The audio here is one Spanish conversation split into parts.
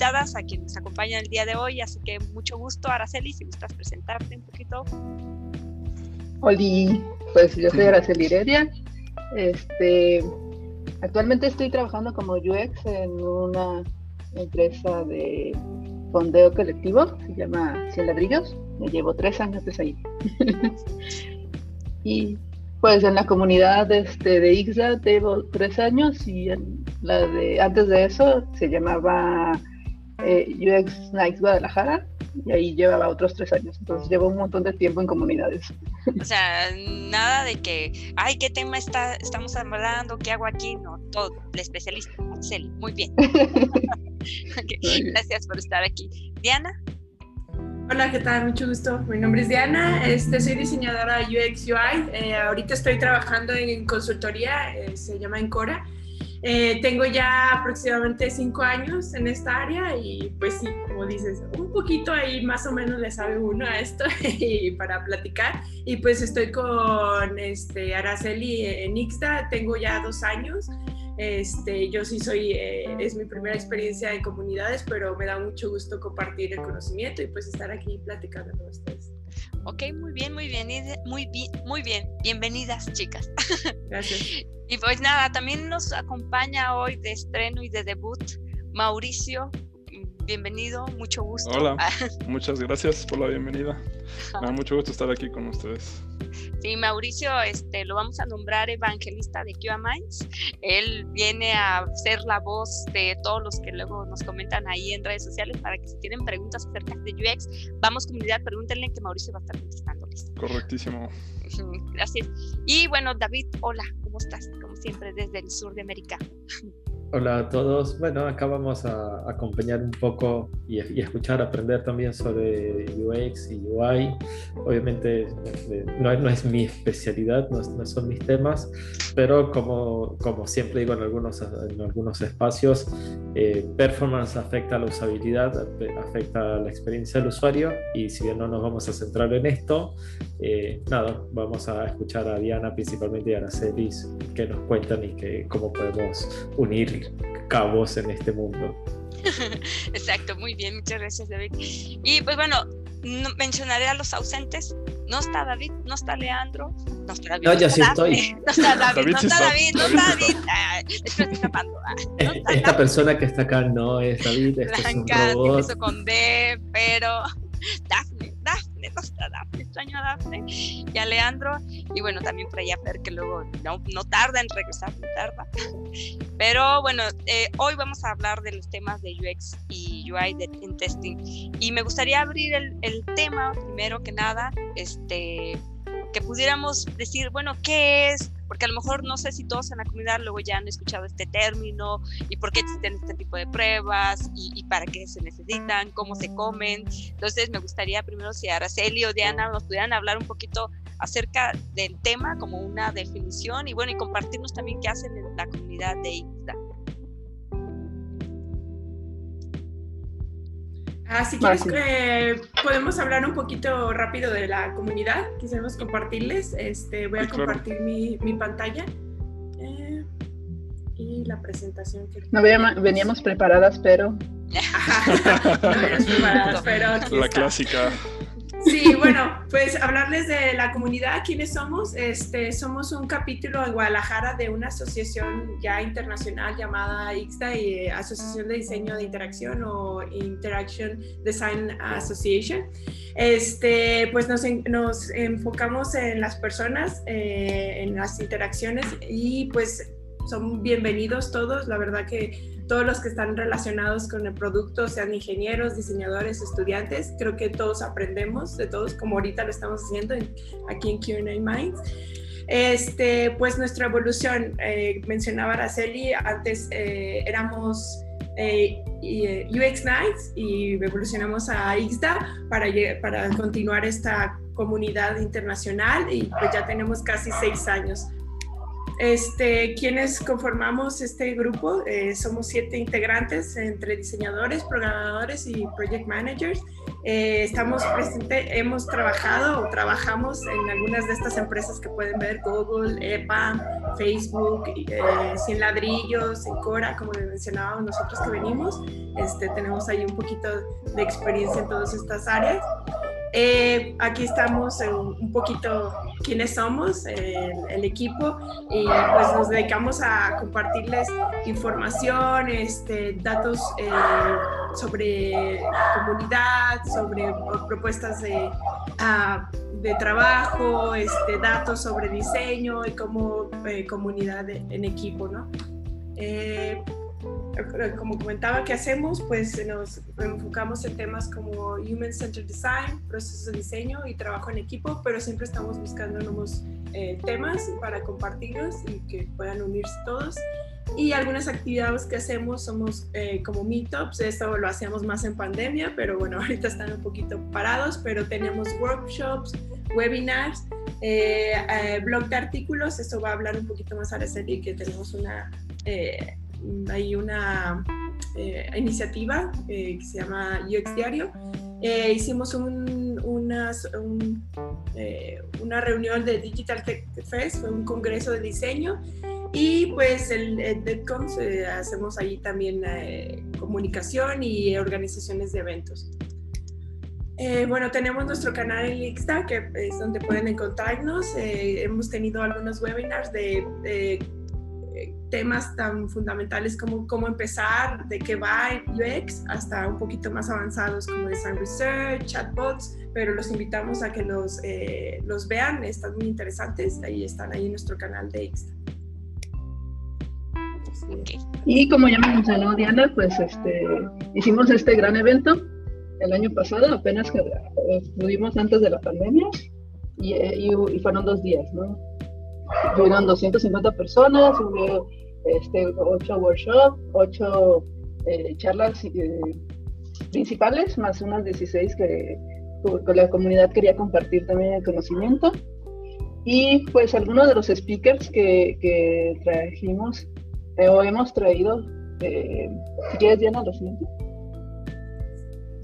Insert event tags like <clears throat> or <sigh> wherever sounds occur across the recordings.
invitadas a quienes nos acompañan el día de hoy, así que mucho gusto, Araceli, si gustas presentarte un poquito. Hola, pues yo soy Araceli Heredia. Este, actualmente estoy trabajando como UX en una empresa de fondeo colectivo, se llama Cien Ladrillos. Me llevo tres años desde ahí. <laughs> y pues en la comunidad este, de IXA llevo tres años y en la de antes de eso se llamaba eh, UX Nights Guadalajara y ahí llevaba otros tres años. Entonces llevo un montón de tiempo en comunidades. O sea, nada de que, ay, ¿qué tema está, estamos hablando? ¿Qué hago aquí? No, todo, el especialista, Marceli, <laughs> muy bien. Gracias por estar aquí. Diana. Hola, ¿qué tal? Mucho gusto. Mi nombre es Diana, este, soy diseñadora UX UI. Eh, ahorita estoy trabajando en consultoría, eh, se llama Encora. Eh, tengo ya aproximadamente cinco años en esta área y pues sí, como dices, un poquito ahí más o menos le sabe uno a esto <laughs> y para platicar. Y pues estoy con este, Araceli en Ixta, tengo ya dos años. Este, yo sí soy, eh, es mi primera experiencia en comunidades, pero me da mucho gusto compartir el conocimiento y pues estar aquí platicando con ustedes. Ok, muy bien, muy bien, muy bien, muy bien. Bienvenidas, chicas. <laughs> Gracias. y pues nada, también nos acompaña hoy de estreno y de debut Mauricio. Bienvenido, mucho gusto. Hola, <laughs> muchas gracias por la bienvenida. Me da mucho gusto estar aquí con ustedes. <laughs> Sí, Mauricio, este, lo vamos a nombrar evangelista de QA Minds. Él viene a ser la voz de todos los que luego nos comentan ahí en redes sociales para que si tienen preguntas acerca de UX, vamos comunidad, pregúntenle que Mauricio va a estar contestándoles. Correctísimo. Gracias. Y bueno, David, hola, ¿cómo estás? Como siempre, desde el sur de América. Hola a todos. Bueno, acá vamos a acompañar un poco y, escuchar, aprender también sobre UX y UI. Obviamente este, no, es mi especialidad, no, son mis temas, pero como, como siempre digo en algunos, en algunos espacios, eh, performance afecta a la usabilidad, afecta a la experiencia del usuario y si bien no nos vamos a centrar en esto, eh, nada, vamos a escuchar a Diana principalmente y a Aracelis que nos cuentan y que cómo podemos unir cabos en este mundo. <laughs> Exacto, muy bien, muchas gracias David. Y pues bueno, mencionaré a los ausentes. No está David, no está Leandro, no está David. No, ya sí estoy. No está David, no está David, no está David. Estoy escapando. Esta persona que está acá no es David, este es un robot. con D, pero <laughs> No está Daphne, extraño a Daphne y a Leandro. Y bueno, también por allá ver que luego no, no tarda en regresar, no tarda. Pero bueno, eh, hoy vamos a hablar de los temas de UX y UI de, en testing. Y me gustaría abrir el, el tema, primero que nada, este, que pudiéramos decir, bueno, ¿qué es? Porque a lo mejor no sé si todos en la comunidad luego ya han escuchado este término y por qué existen este tipo de pruebas y, para qué se necesitan, cómo se comen. Entonces me gustaría primero si Araceli o Diana nos pudieran hablar un poquito acerca del tema como una definición y bueno, y compartirnos también qué hacen en la comunidad de IPSA. Ah, si quieres, eh, podemos hablar un poquito rápido de la comunidad. Quisiéramos compartirles. Este, voy a compartir mi, mi, pantalla eh, y la presentación que. No veníamos preparadas, pero. <laughs> no veníamos preparadas, pero. la clásica. Sí, bueno, pues hablarles de la comunidad, quiénes somos. Este, somos un capítulo en Guadalajara de una asociación ya internacional llamada IXDA, eh, Asociación de Diseño de Interacción o Interaction Design Association. Este, pues nos, nos enfocamos en las personas, eh, en las interacciones y pues son bienvenidos todos. La verdad que todos los que están relacionados con el producto, sean ingenieros, diseñadores, estudiantes, creo que todos aprendemos de todos, como ahorita lo estamos haciendo aquí en QA Minds. Este, pues nuestra evolución, eh, mencionaba Araceli, antes eh, éramos eh, UX Nights y evolucionamos a IXDA para, para continuar esta comunidad internacional y pues ya tenemos casi seis años este, quienes conformamos este grupo, eh, somos siete integrantes entre diseñadores, programadores y project managers. Eh, estamos presentes, hemos trabajado o trabajamos en algunas de estas empresas que pueden ver, Google, EPAM, Facebook, eh, Sin Ladrillos, Cora, como mencionábamos nosotros que venimos. Este, tenemos ahí un poquito de experiencia en todas estas áreas. Eh, aquí estamos un poquito quiénes somos, el, equipo, y pues nos dedicamos a compartirles información, este, datos eh, sobre comunidad, sobre propuestas de, ah, de trabajo, este, datos sobre diseño y como eh, comunidad en equipo, ¿no? Como comentaba, ¿qué hacemos? Pues nos enfocamos en temas como Human Centered Design, procesos de diseño y trabajo en equipo, pero siempre estamos buscando nuevos eh, temas para compartirlos y que puedan unirse todos. Y algunas actividades que hacemos somos eh, como meetups, esto lo hacíamos más en pandemia, pero bueno, <laughs> ahorita están un poquito parados, pero tenemos workshops, webinars, eh, blog de artículos, esto va a hablar un poquito más a la serie que tenemos una hay una eh, iniciativa eh, que se llama UX Diario. Eh, hicimos un, una, una reunión de Digital Tech Fest, fue un congreso de diseño y pues el, el DEDCOMS hacemos ahí también comunicación y organizaciones de eventos. bueno, tenemos nuestro canal en Ixta, que es donde pueden encontrarnos. hemos tenido algunos webinars de temas tan fundamentales como cómo empezar, de qué va UX, hasta un poquito más avanzados como Design Research, chatbots, pero los invitamos a que los, eh, los vean, están muy interesantes, ahí están ahí en nuestro canal de X. Y como ya me mencionó Diana, pues este, hicimos este gran evento el año pasado, apenas que eh, estuvimos antes de la pandemia, y, eh, y, y fueron dos días, ¿no? Fueron 250 personas, hubo este, ocho workshops, ocho eh, charlas eh, principales, más unas 16 que, la comunidad quería compartir también el conocimiento. Y pues algunos de los speakers que, que trajimos eh, o hemos traído, si quieres Diana, lo siguiente.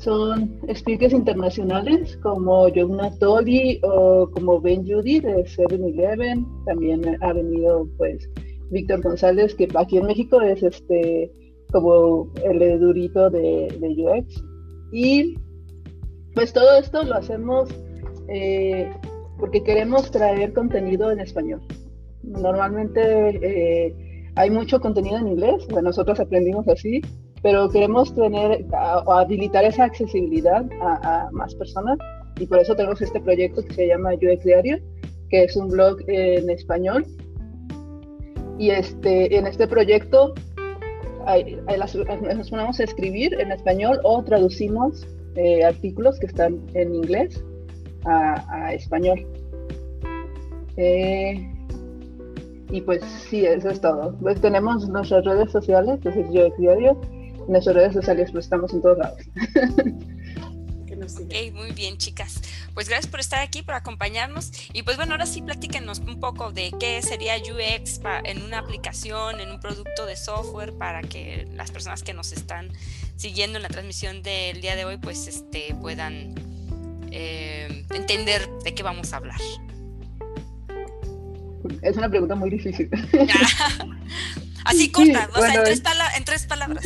Son speakers internacionales como John Natoli o como Ben Judy de 7-Eleven. También ha venido pues Víctor González, que aquí en México es este como el durito de, UX. Y pues todo esto lo hacemos eh, porque queremos traer contenido en español. Normalmente eh, hay mucho contenido en inglés, bueno, nosotros aprendimos así, pero queremos tener o habilitar esa accesibilidad a, a, más personas y por eso tenemos este proyecto que se llama UX Diario, que es un blog en español y este, en este proyecto nos ponemos a escribir en español o traducimos eh, artículos que están en inglés a, español. Eh, y pues sí, eso es todo. Pues tenemos nuestras redes sociales, que es Yo Diario. En nuestras redes sociales pues estamos en todos lados. Ok, muy bien, chicas. Pues gracias por estar aquí, por acompañarnos. Y pues bueno, ahora sí platíquenos un poco de qué sería UX en una aplicación, en un producto de software, para que las personas que nos están siguiendo en la transmisión del día de hoy, pues este, puedan eh, entender de qué vamos a hablar. Es una pregunta muy difícil. <laughs> <laughs> Así corta, o sea, en tres, en tres palabras.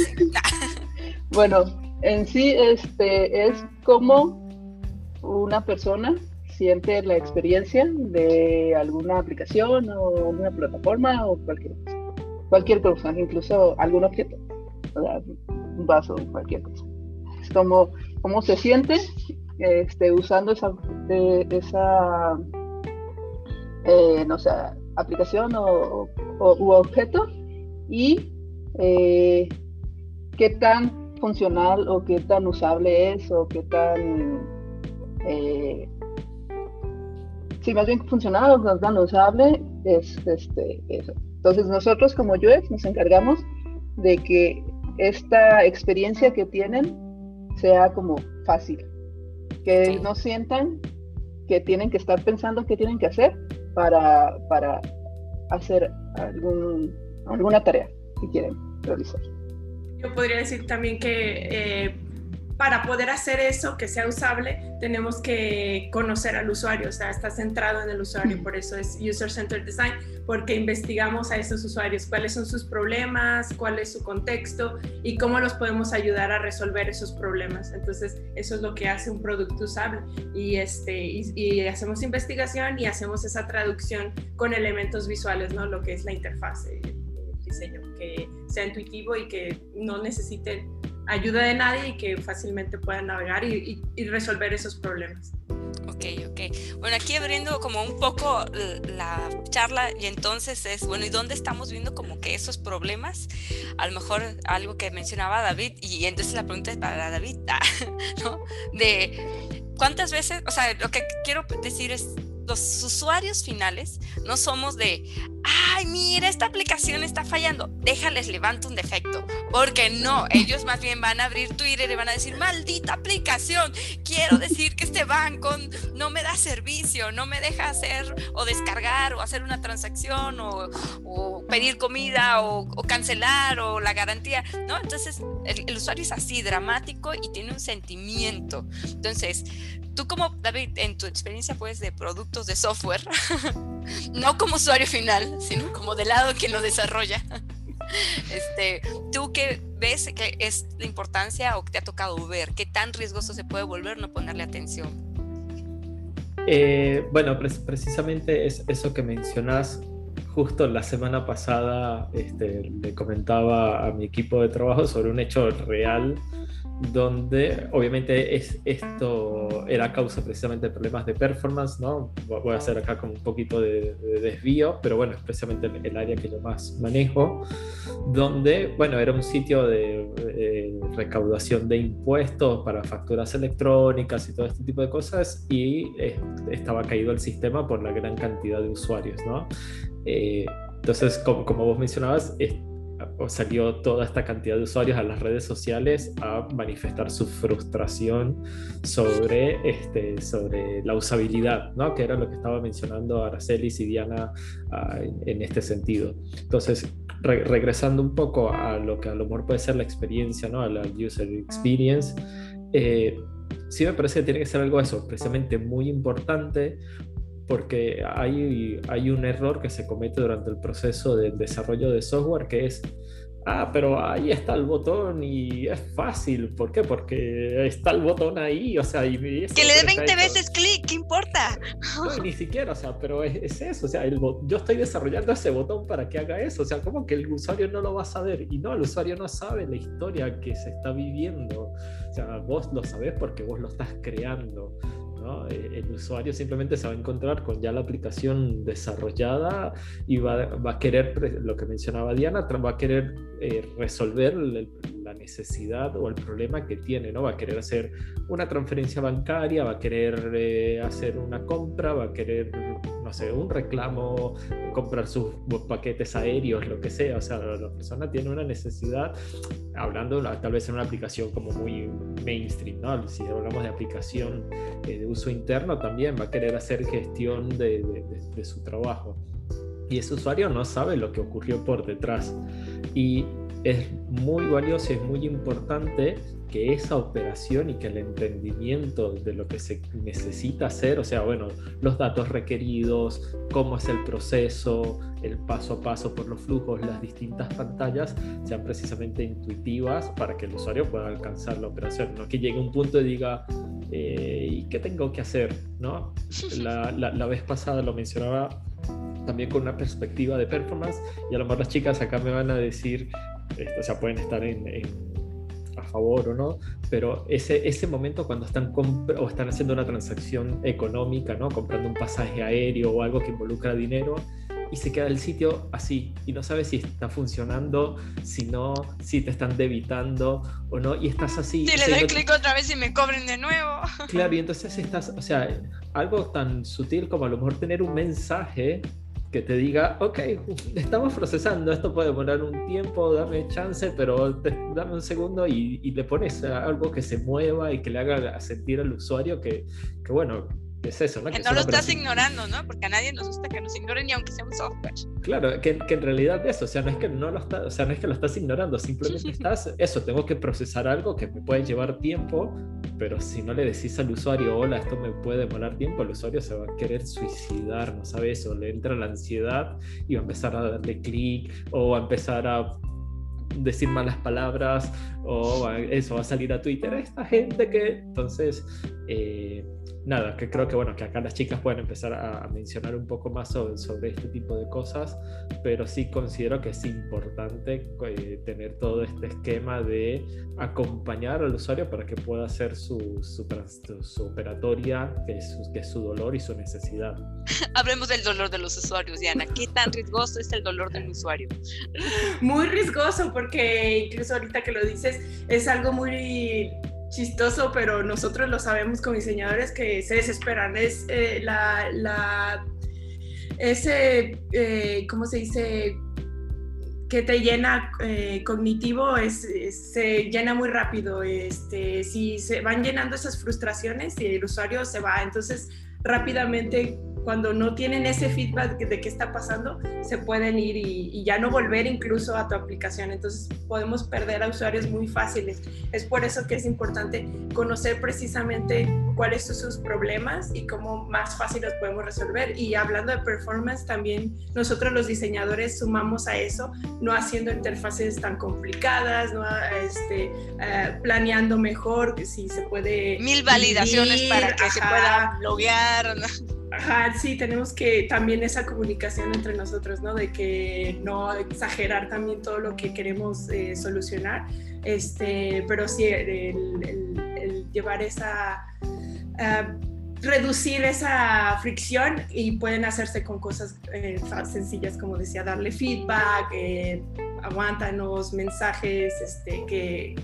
<laughs> bueno, en sí este, es como una persona siente la experiencia de alguna aplicación o una plataforma o cualquier cosa. Cualquier cosa, incluso algún objeto, un vaso, cualquier cosa. Es como cómo se siente este, usando esa, esa eh, no sé, aplicación o, u objeto y eh, qué tan funcional o qué tan usable es o qué tan eh, si más bien funcional o tan usable es este eso. Entonces nosotros como UX nos encargamos de que esta experiencia que tienen sea como fácil, que no sientan que tienen que estar pensando qué tienen que hacer para, para hacer algún, alguna tarea que quieren realizar. Yo podría decir también que eh, para poder hacer eso que sea usable, tenemos que conocer al usuario, o sea, está centrado en el usuario, por eso es User Centered Design, porque investigamos a esos usuarios, cuáles son sus problemas, cuál es su contexto y cómo los podemos ayudar a resolver esos problemas. Entonces, eso es lo que hace un producto usable y, este, y, hacemos investigación y hacemos esa traducción con elementos visuales, ¿no? Lo que es la interfaz, el diseño, que sea intuitivo y que no necesite ayuda de nadie y que fácilmente puedan navegar y, resolver esos problemas. Ok, ok. Bueno, aquí abriendo como un poco la charla y entonces es, bueno, ¿y dónde estamos viendo como que esos problemas? A lo mejor algo que mencionaba David y entonces la pregunta es para David, <laughs> ¿no? De cuántas veces, o sea, lo que quiero decir es, los usuarios finales no somos de, ay, mira, esta aplicación está fallando, déjales, levanto un defecto. Porque no, ellos más bien van a abrir Twitter y van a decir, maldita aplicación, quiero decir que este banco no me da servicio, no me deja hacer o descargar o hacer una transacción o, pedir comida o, cancelar o la garantía, ¿no? Entonces, el usuario es así, dramático y tiene un sentimiento. Entonces, tú como David, en tu experiencia pues de productos de software, <laughs> no como usuario final, sino como del lado quien lo desarrolla, <laughs> este, ¿tú qué ves que es la importancia o que te ha tocado ver? ¿Qué tan riesgoso se puede volver no ponerle atención? Eh, bueno, precisamente es eso que mencionas. Justo la semana pasada este, le comentaba a mi equipo de trabajo sobre un hecho real donde obviamente es, esto era causa precisamente de problemas de performance, ¿no? Voy a hacer acá como un poquito de, desvío, pero bueno, especialmente el, el, área que yo más manejo, donde, bueno, era un sitio de, recaudación de impuestos para facturas electrónicas y todo este tipo de cosas y eh, estaba caído el sistema por la gran cantidad de usuarios, ¿no? Eh, entonces, como, como, vos mencionabas, salió toda esta cantidad de usuarios a las redes sociales a manifestar su frustración sobre, este, sobre la usabilidad, ¿no? que era lo que estaba mencionando Aracelis y Diana ah, en, este sentido. Entonces, regresando un poco a lo que a lo mejor puede ser la experiencia, ¿no? a la user experience, eh, sí me parece que tiene que ser algo eso, precisamente muy importante, porque hay, hay un error que se comete durante el proceso de desarrollo de software que es, ah, pero ahí está el botón y es fácil. ¿Por qué? Porque está el botón ahí, o sea, y, que le dé 20 veces clic, ¿qué importa? No, ni siquiera, o sea, pero es, eso, o sea, yo estoy desarrollando ese botón para que haga eso, o sea, ¿cómo que el usuario no lo va a saber? Y no, el usuario no sabe la historia que se está viviendo, o sea, vos lo sabés porque vos lo estás creando. Eh, el usuario simplemente se va a encontrar con ya la aplicación desarrollada y va, a querer, lo que mencionaba Diana, va a querer eh, resolver la necesidad o el problema que tiene, ¿no? Va a querer hacer una transferencia bancaria, va a querer eh, hacer una compra, va a querer no sé, un reclamo, comprar sus paquetes aéreos, lo que sea. O sea, la, persona tiene una necesidad, hablando tal vez en una aplicación como muy mainstream, ¿no? Si hablamos de aplicación eh, de uso interno, también va a querer hacer gestión de, de su trabajo. Y ese usuario no sabe lo que ocurrió por detrás. Y es muy valioso y es muy importante que esa operación y que el entendimiento de lo que se necesita hacer, o sea, bueno, los datos requeridos, cómo es el proceso, el paso a paso por los flujos, las distintas pantallas, sean precisamente intuitivas para que el usuario pueda alcanzar la operación, no que llegue un punto y diga, eh, ¿y qué tengo que hacer? ¿No? La, la vez pasada lo mencionaba también con una perspectiva de performance y a lo mejor las chicas acá me van a decir, o sea, pueden estar en, a favor o no, pero ese, ese momento cuando están, o están haciendo una transacción económica, ¿no? comprando un pasaje aéreo o algo que involucra dinero, y se queda el sitio así y no sabes si está funcionando, si no, si te están debitando o no, y estás así. Si le doy clic otra vez y me cobren de nuevo. Claro, y entonces estás, o sea, algo tan sutil como a lo mejor tener un mensaje que te diga, ok, estamos procesando, esto puede demorar un tiempo, dame chance, pero dame un segundo y, le pones algo que se mueva y que le haga sentir al usuario que, que, bueno, es eso, ¿no? Que, no lo estás ignorando, ¿no? Porque a nadie nos gusta que nos ignoren ni aunque sea un software. Claro, que, que en realidad eso, o sea, no es que no lo estás, o sea, no es que lo estás ignorando, simplemente <laughs> estás, eso, tengo que procesar algo que me puede llevar tiempo, pero si no le decís al usuario, hola, esto me puede demorar tiempo, el usuario se va a querer suicidar, ¿no sabes? O le entra la ansiedad y va a empezar a darle clic o a empezar a decir malas palabras o eso va a salir a Twitter esta gente que entonces eh, nada, que creo que bueno, que acá las chicas pueden empezar a, mencionar un poco más sobre, sobre, este tipo de cosas, pero sí considero que es importante eh, tener todo este esquema de acompañar al usuario para que pueda hacer su, su, su operatoria, que es, que es su dolor y su necesidad. <laughs> Hablemos del dolor de los usuarios, Diana. ¿Qué tan riesgoso es el dolor del usuario? Muy riesgoso, porque incluso ahorita que lo dices, es algo muy chistoso, pero nosotros lo sabemos como diseñadores que se desesperan. Es eh, la, la, ese, eh, ¿cómo se dice? que te llena eh, cognitivo es, se llena muy rápido. Este, si se van llenando esas frustraciones y el usuario se va, entonces rápidamente cuando no tienen ese feedback de qué está pasando, se pueden ir y, ya no volver incluso a tu aplicación. Entonces podemos perder a usuarios muy fáciles. Es por eso que es importante conocer precisamente cuáles son sus problemas y cómo más fácil los podemos resolver. Y hablando de performance, también nosotros los diseñadores sumamos a eso, no haciendo interfaces tan complicadas, no este, eh, planeando mejor, si se puede... Mil validaciones para que se pueda loguear. Sí, tenemos que también esa comunicación entre nosotros, ¿no? De que no exagerar también todo lo que queremos eh, solucionar, este, pero sí el, llevar esa, ah, reducir esa fricción y pueden hacerse con cosas eh, sencillas, como decía, darle feedback, eh, aguántanos, mensajes, este, que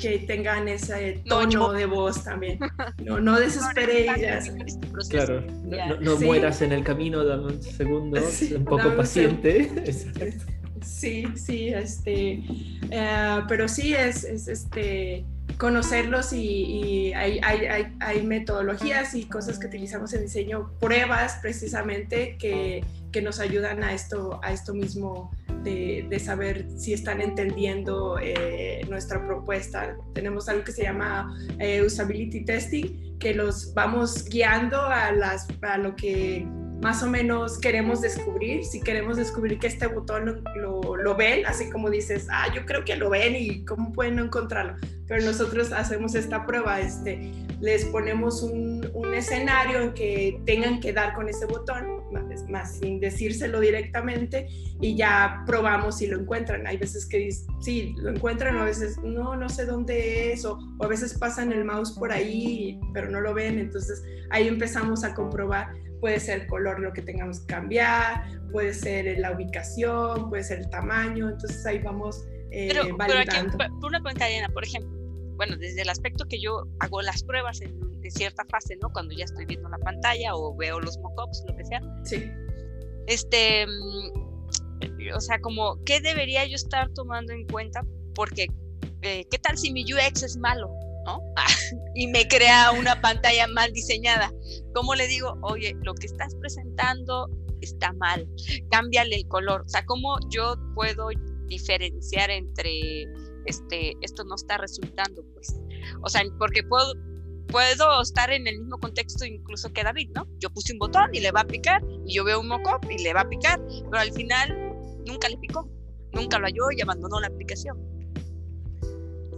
que tengan ese tono de voz también. <laughs> No, no desesperéis. Claro, no, mueras en el camino, dame un segundo, <laughs> un poco paciente. <laughs> Sí, sí, este, eh, pero sí es, es, este conocerlos y, hay, hay, hay, metodologías y cosas que utilizamos en diseño, pruebas precisamente que, que nos ayudan a esto, a esto mismo de, saber si están entendiendo eh, nuestra propuesta. Tenemos algo que se llama eh, usability testing, que los vamos guiando a, las, a lo que más o menos queremos descubrir, si queremos descubrir que este botón lo, lo, ven, así como dices, ah, yo creo que lo ven y cómo pueden no encontrarlo. Pero nosotros hacemos esta prueba, este, les ponemos un, un escenario en que tengan que dar con ese botón, más, sin decírselo directamente, y ya probamos si lo encuentran. Hay veces que sí, lo encuentran, o a veces no, no sé dónde es, o, o a veces pasan el mouse por ahí, pero no lo ven. Entonces ahí empezamos a comprobar puede ser el color lo que tengamos que cambiar, puede ser la ubicación, puede ser el tamaño, entonces ahí vamos eh, pero, validando. Pero aquí, una pregunta, Diana, por ejemplo, bueno, desde el aspecto que yo hago las pruebas en, cierta fase, ¿no? Cuando ya estoy viendo la pantalla o veo los mockups, lo que sea. Sí. Este, mm, o sea, como, ¿qué debería yo estar tomando en cuenta? Porque, eh, ¿qué tal si mi UX es malo? ¿no? <laughs> y me crea una pantalla mal diseñada. ¿Cómo le digo, oye, lo que estás presentando está mal, cámbiale el color? O sea, ¿cómo yo puedo diferenciar entre este, esto no está resultando? Pues, o sea, porque puedo, puedo estar en el mismo contexto incluso que David, ¿no? Yo puse un botón y le va a picar, y yo veo un mockup y le va a picar, pero al final nunca le picó, nunca lo halló y abandonó la aplicación.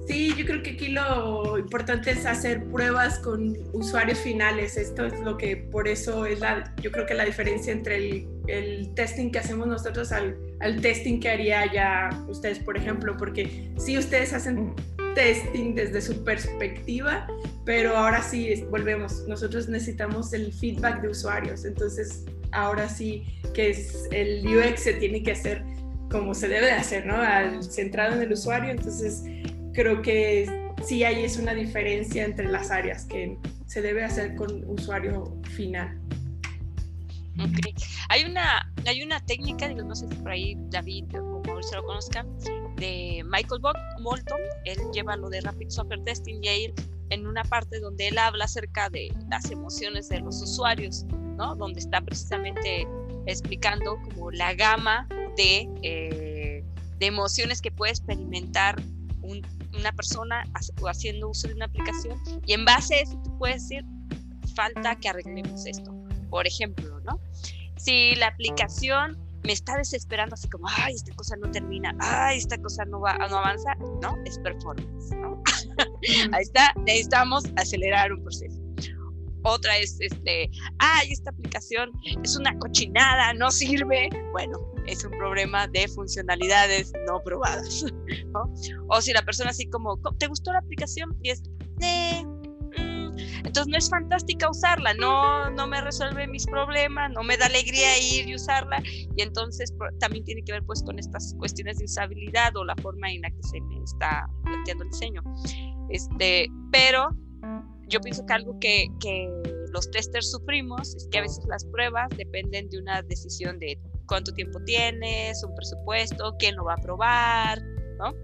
Sí, yo creo que aquí lo importante es hacer pruebas con usuarios finales. Esto es lo que por eso es la, yo creo que la diferencia entre el, el testing que hacemos nosotros al, testing que haría ya ustedes, por ejemplo, porque sí ustedes hacen testing desde su perspectiva, pero ahora sí volvemos. Nosotros necesitamos el feedback de usuarios, entonces ahora sí que es el UX se tiene que hacer como se debe de hacer, ¿no? Al, centrado en el usuario, entonces creo que sí hay es una diferencia entre las áreas que se debe hacer con usuario final. Okay. Hay una hay una técnica, digo, no sé si por ahí David o Mauricio lo conozcan, de Michael Bolton. Él lleva lo de Rapid Software Testing y ahí en una parte donde él habla acerca de las emociones de los usuarios, ¿no? Donde está precisamente explicando como la gama de, eh, de emociones que puede experimentar una persona haciendo uso de una aplicación y en base a eso tú puedes decir, falta que arreglemos esto. Por ejemplo, ¿no? Si la aplicación me está desesperando así como, ay, esta cosa no termina, ay, esta cosa no, va, no avanza, no, es performance, ¿no? Ahí está, necesitamos acelerar un proceso. Otra es, este, ay, esta aplicación es una cochinada, no sirve. Bueno, es un problema de funcionalidades no probadas. <laughs> ¿no? O si la persona así como, ¿te gustó la aplicación? Y es, eh, entonces no es fantástica usarla, no, no me resuelve mis problemas, no me da alegría ir y usarla y entonces también tiene que ver pues con estas cuestiones de usabilidad o la forma en la que se me está planteando el diseño. Este, pero yo pienso que algo que, que los testers sufrimos es que a veces las pruebas dependen de una decisión de cuánto tiempo tienes, un presupuesto, quién lo va a probar, ¿no?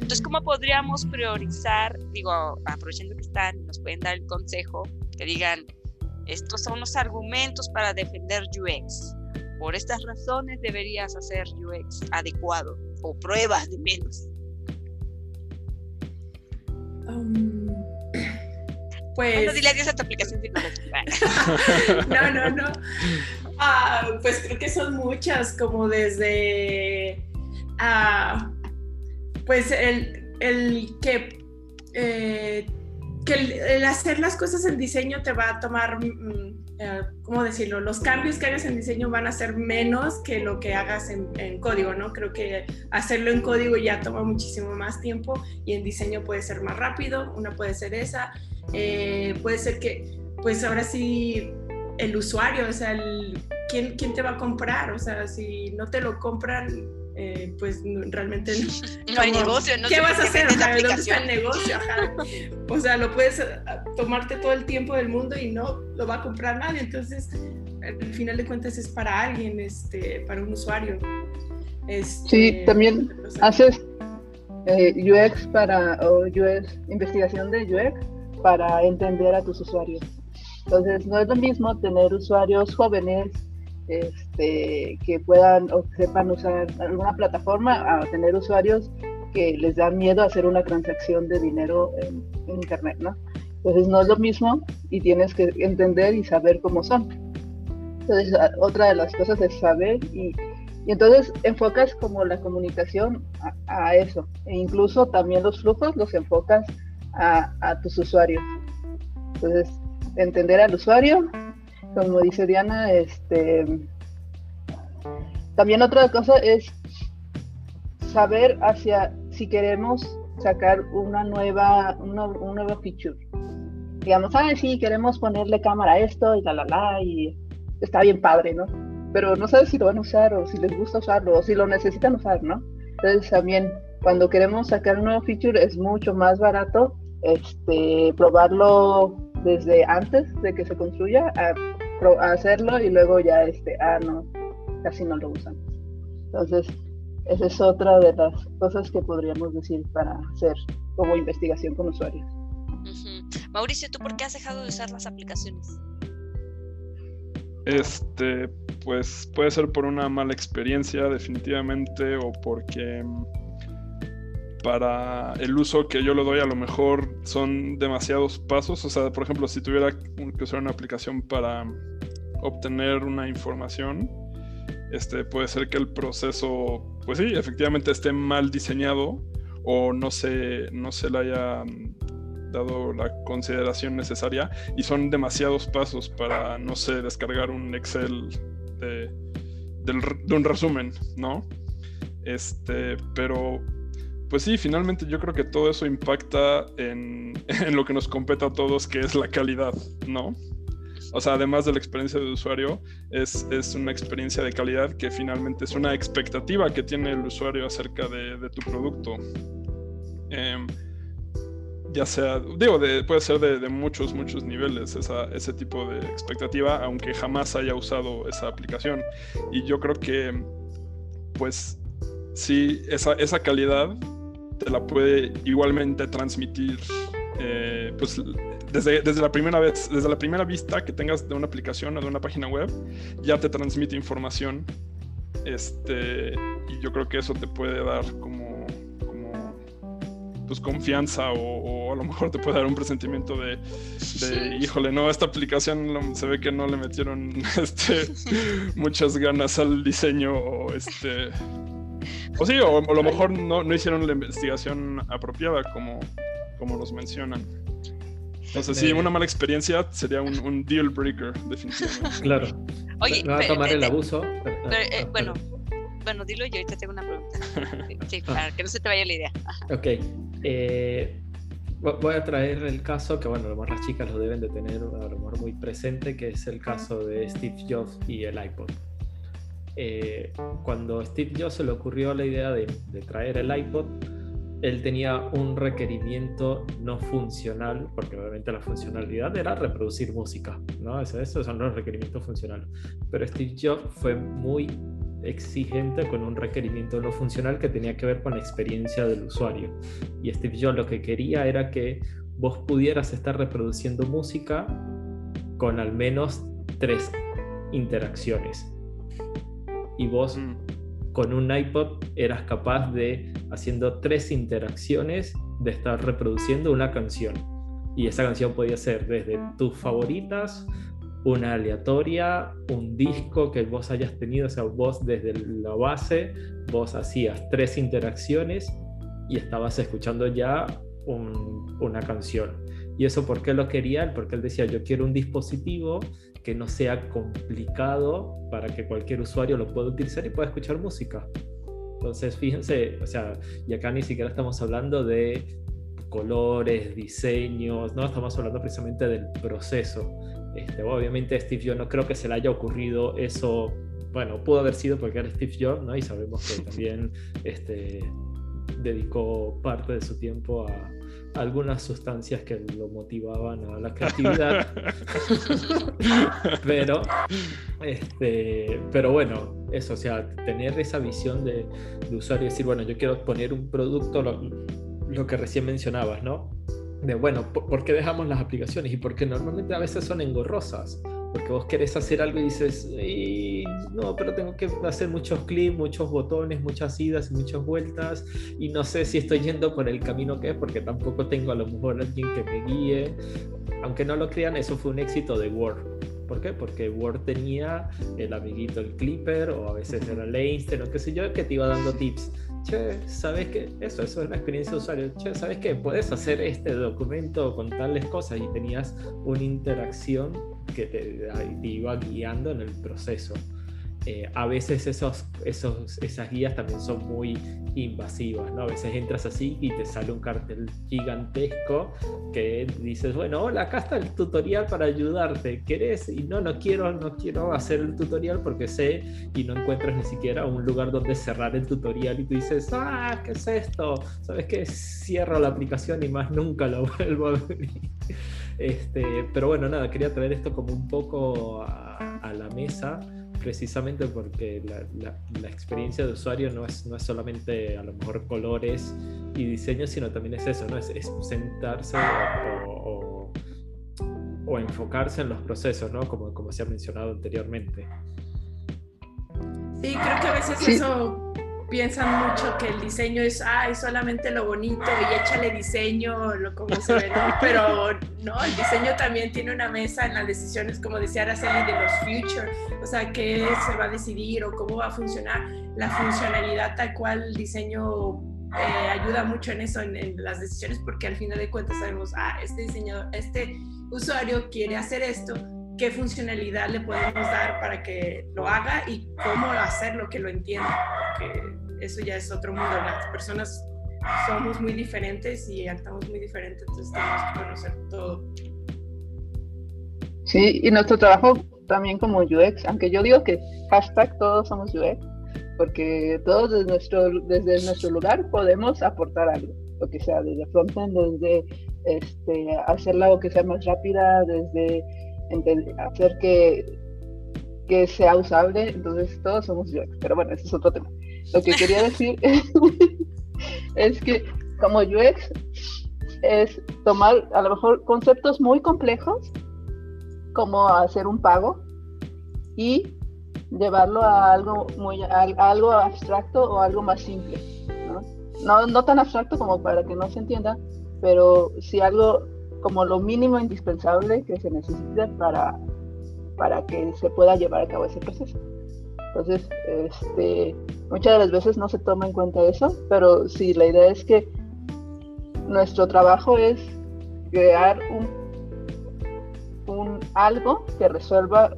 Entonces, ¿cómo podríamos priorizar? Digo, aprovechando que están, nos pueden dar el consejo, que digan, estos son los argumentos para defender UX. Por estas razones deberías hacer UX adecuado o pruebas de menos. Um, <clears throat> pues... No dile adiós a tu aplicación <laughs> No, no, no. Ah, pues creo que son muchas, como desde... Uh, pues el, que, eh, que el, hacer las cosas en diseño te va a tomar, mm, eh, ¿cómo decirlo? Los cambios que hagas en diseño van a ser menos que lo que hagas en, código, ¿no? Creo que hacerlo en código ya toma muchísimo más tiempo y en diseño puede ser más rápido, una puede ser esa, eh, puede ser que, pues ahora sí, el usuario, o sea, ¿quién, ¿quién te va a comprar? O sea, si no te lo compran eh, pues realmente no, <laughs> hay negocio. No ¿Qué vas a hacer? ¿Dónde está el negocio? O sea, lo puedes eh, tomarte todo el tiempo del mundo y no lo va a comprar nadie. Entonces, al final de cuentas es para alguien, este, para un usuario. Este, sí, también haces eh, UX para, o UX, investigación de UX para entender a tus usuarios. Entonces, no es lo mismo tener usuarios jóvenes este, que puedan o sepan usar alguna plataforma a tener usuarios que les da miedo hacer una transacción de dinero en, Internet, ¿no? Entonces no es lo mismo y tienes que entender y saber cómo son. Entonces otra de las cosas es saber y, y entonces enfocas como la comunicación a, eso. E incluso también los flujos los enfocas a tus usuarios. Entonces entender al usuario, como dice Diana, este, también otra cosa es saber hacia si queremos sacar una nueva, una, un nuevo feature. Digamos, ah, sí, queremos ponerle cámara a esto y la, la, la, y está bien padre, ¿no? Pero no sabes si lo van a usar o si les gusta usarlo o si lo necesitan usar, ¿no? Entonces también cuando queremos sacar un nuevo feature es mucho más barato este, probarlo desde antes de que se construya a hacerlo y luego ya, este, ah, no, casi no lo usan. Entonces, esa es otra de las cosas que podríamos decir para hacer como investigación con usuarios. Mauricio, ¿tú por qué has dejado de usar las aplicaciones? Este, pues puede ser por una mala experiencia definitivamente o porque para el uso que yo le doy a lo mejor son demasiados pasos. O sea, por ejemplo, si tuviera que usar una aplicación para obtener una información, este, puede ser que el proceso, pues sí, efectivamente esté mal diseñado o no se, no se le haya dado la consideración necesaria y son demasiados pasos para, no sé, descargar un Excel de, de un resumen, ¿no? Este, pero pues sí, finalmente yo creo que todo eso impacta en, <laughs> lo que nos compete a todos, que es la calidad, ¿no? O sea, además de la experiencia de usuario, es, una experiencia de calidad que finalmente es una expectativa que tiene el usuario acerca de, tu producto. Em, ya sea, digo, puede ser de, muchos, muchos niveles ese tipo de expectativa, aunque jamás haya usado esa aplicación. Y yo creo que, pues, sí, esa, esa calidad te la puede igualmente transmitir eh, pues desde, desde, la primera vez, desde la primera vista que tengas de una aplicación o de una página web, ya te transmite información. Este, y yo creo que eso te puede dar como, como pues confianza o, a lo mejor te puede dar un presentimiento de, de híjole, no, esta aplicación se ve que no le metieron <laughs> este, muchas ganas al diseño o este o sí, o, a lo mejor no, no, hicieron la investigación apropiada como, como nos mencionan. Entonces, sí, una mala experiencia sería un, deal breaker, definitivamente. <laughs> Claro. Oye, va a tomar el abuso. Eh, bueno, bueno, dilo yo, ahorita tengo una pregunta. <laughs> Sí, ah. para que no se te vaya la idea. Ok. Eh, voy a traer el caso que, bueno, a lo mejor las chicas lo deben de tener a lo mejor muy presente, que es el caso de Steve Jobs y el iPod. Eh, cuando Steve Jobs se le ocurrió la idea de, traer el iPod, él tenía un requerimiento no funcional, porque obviamente la funcionalidad era reproducir música, ¿no? Esos, son los requerimientos funcionales. Pero Steve Jobs fue muy exigente con un requerimiento no funcional que tenía que ver con la experiencia del usuario. Y Steve Jobs lo que quería era que vos pudieras estar reproduciendo música con al menos tres interacciones y vos mm. Con un iPod eras capaz de, haciendo tres interacciones, de estar reproduciendo una canción. Y esa canción podía ser desde tus favoritas, una aleatoria, un disco que vos hayas tenido, o sea, vos desde la base, vos hacías tres interacciones y estabas escuchando ya una canción. ¿Y eso por qué lo quería? Porque él decía, yo quiero un dispositivo que no sea complicado para que cualquier usuario lo pueda utilizar y pueda escuchar música. Entonces, fíjense, o sea, y acá ni siquiera estamos hablando de colores, diseños, no estamos hablando precisamente del proceso. Este, obviamente Steve Jobs no creo que se le haya ocurrido eso, bueno, pudo haber sido porque era Steve Jobs, ¿no? Y sabemos que <laughs> también este, dedicó parte de su tiempo a, algunas sustancias que lo motivaban a la creatividad. <laughs> pero, este, pero bueno, eso, o sea, tener esa visión de, usuario y decir, bueno, yo quiero poner un producto, lo, que recién mencionabas, ¿no? De, bueno, ¿por qué dejamos las aplicaciones? Y porque normalmente a veces son engorrosas porque vos querés hacer algo y dices, no, pero tengo que hacer muchos clics, muchos botones, muchas idas y muchas vueltas, y no sé si estoy yendo por el camino que es, porque tampoco tengo a lo mejor alguien que me guíe. Aunque no lo crean, eso fue un éxito de Word. ¿Por qué? Porque Word tenía el amiguito, el Clipper, o a veces era el Einstein, o qué sé yo, que te iba dando tips che, ¿sabes qué? Eso, eso es la experiencia de usuario. Che, ¿sabes qué? Puedes hacer este documento con tales cosas y tenías una interacción que te, iba guiando en el proceso. Eh, a veces esos, esos, esas guías también son muy invasivas, ¿no? A veces entras así y te sale un cartel gigantesco que dices, bueno, hola, acá está el tutorial para ayudarte, ¿querés? Y no, no quiero, no quiero hacer el tutorial porque sé y no encuentras ni siquiera un lugar donde cerrar el tutorial y tú dices, ah, ¿qué es esto? ¿Sabes qué? Cierro la aplicación y más nunca lo <laughs> vuelvo a abrir. Este, pero bueno, nada, quería traer esto como un poco a, la mesa, precisamente porque la, experiencia de usuario no es, no es solamente a lo mejor colores y diseño, sino también es eso, ¿no? Es, sentarse o, o, enfocarse en los procesos, ¿no? Como, como se ha mencionado anteriormente. Sí, creo que a veces eso piensan mucho que el diseño es, ay, solamente lo bonito y échale diseño, lo como se ve, <laughs> pero no, el diseño también tiene una mesa en las decisiones, como decía Araceli, de los future, o sea, qué se va a decidir o cómo va a funcionar, la funcionalidad tal cual el diseño eh, ayuda mucho en eso, en, las decisiones, porque al final de cuentas sabemos, ah, este diseño, este usuario quiere hacer esto, qué funcionalidad le podemos dar para que lo haga y cómo hacerlo que lo entienda, porque eso ya es otro mundo. Las personas somos muy diferentes y actuamos muy diferentes, entonces tenemos que conocer todo. Sí, y nuestro trabajo también como UX, aunque yo digo que hashtag todos somos UX, porque todos desde nuestro, desde nuestro lugar podemos aportar algo, lo que sea, desde frontend, desde este, hacerla o que sea más rápida, desde hacer que, que sea usable, entonces todos somos UX, pero bueno, ese es otro tema. Lo que quería decir <laughs> es que como UX es tomar a lo mejor conceptos muy complejos, como hacer un pago, y llevarlo a algo muy algo abstracto o algo más simple. ¿no? No, tan abstracto como para que no se entienda, pero sí algo como lo mínimo indispensable que se necesita para, para que se pueda llevar a cabo ese proceso. Entonces, este, muchas de las veces no se toma en cuenta eso, pero sí, la idea es que nuestro trabajo es crear un, un algo que resuelva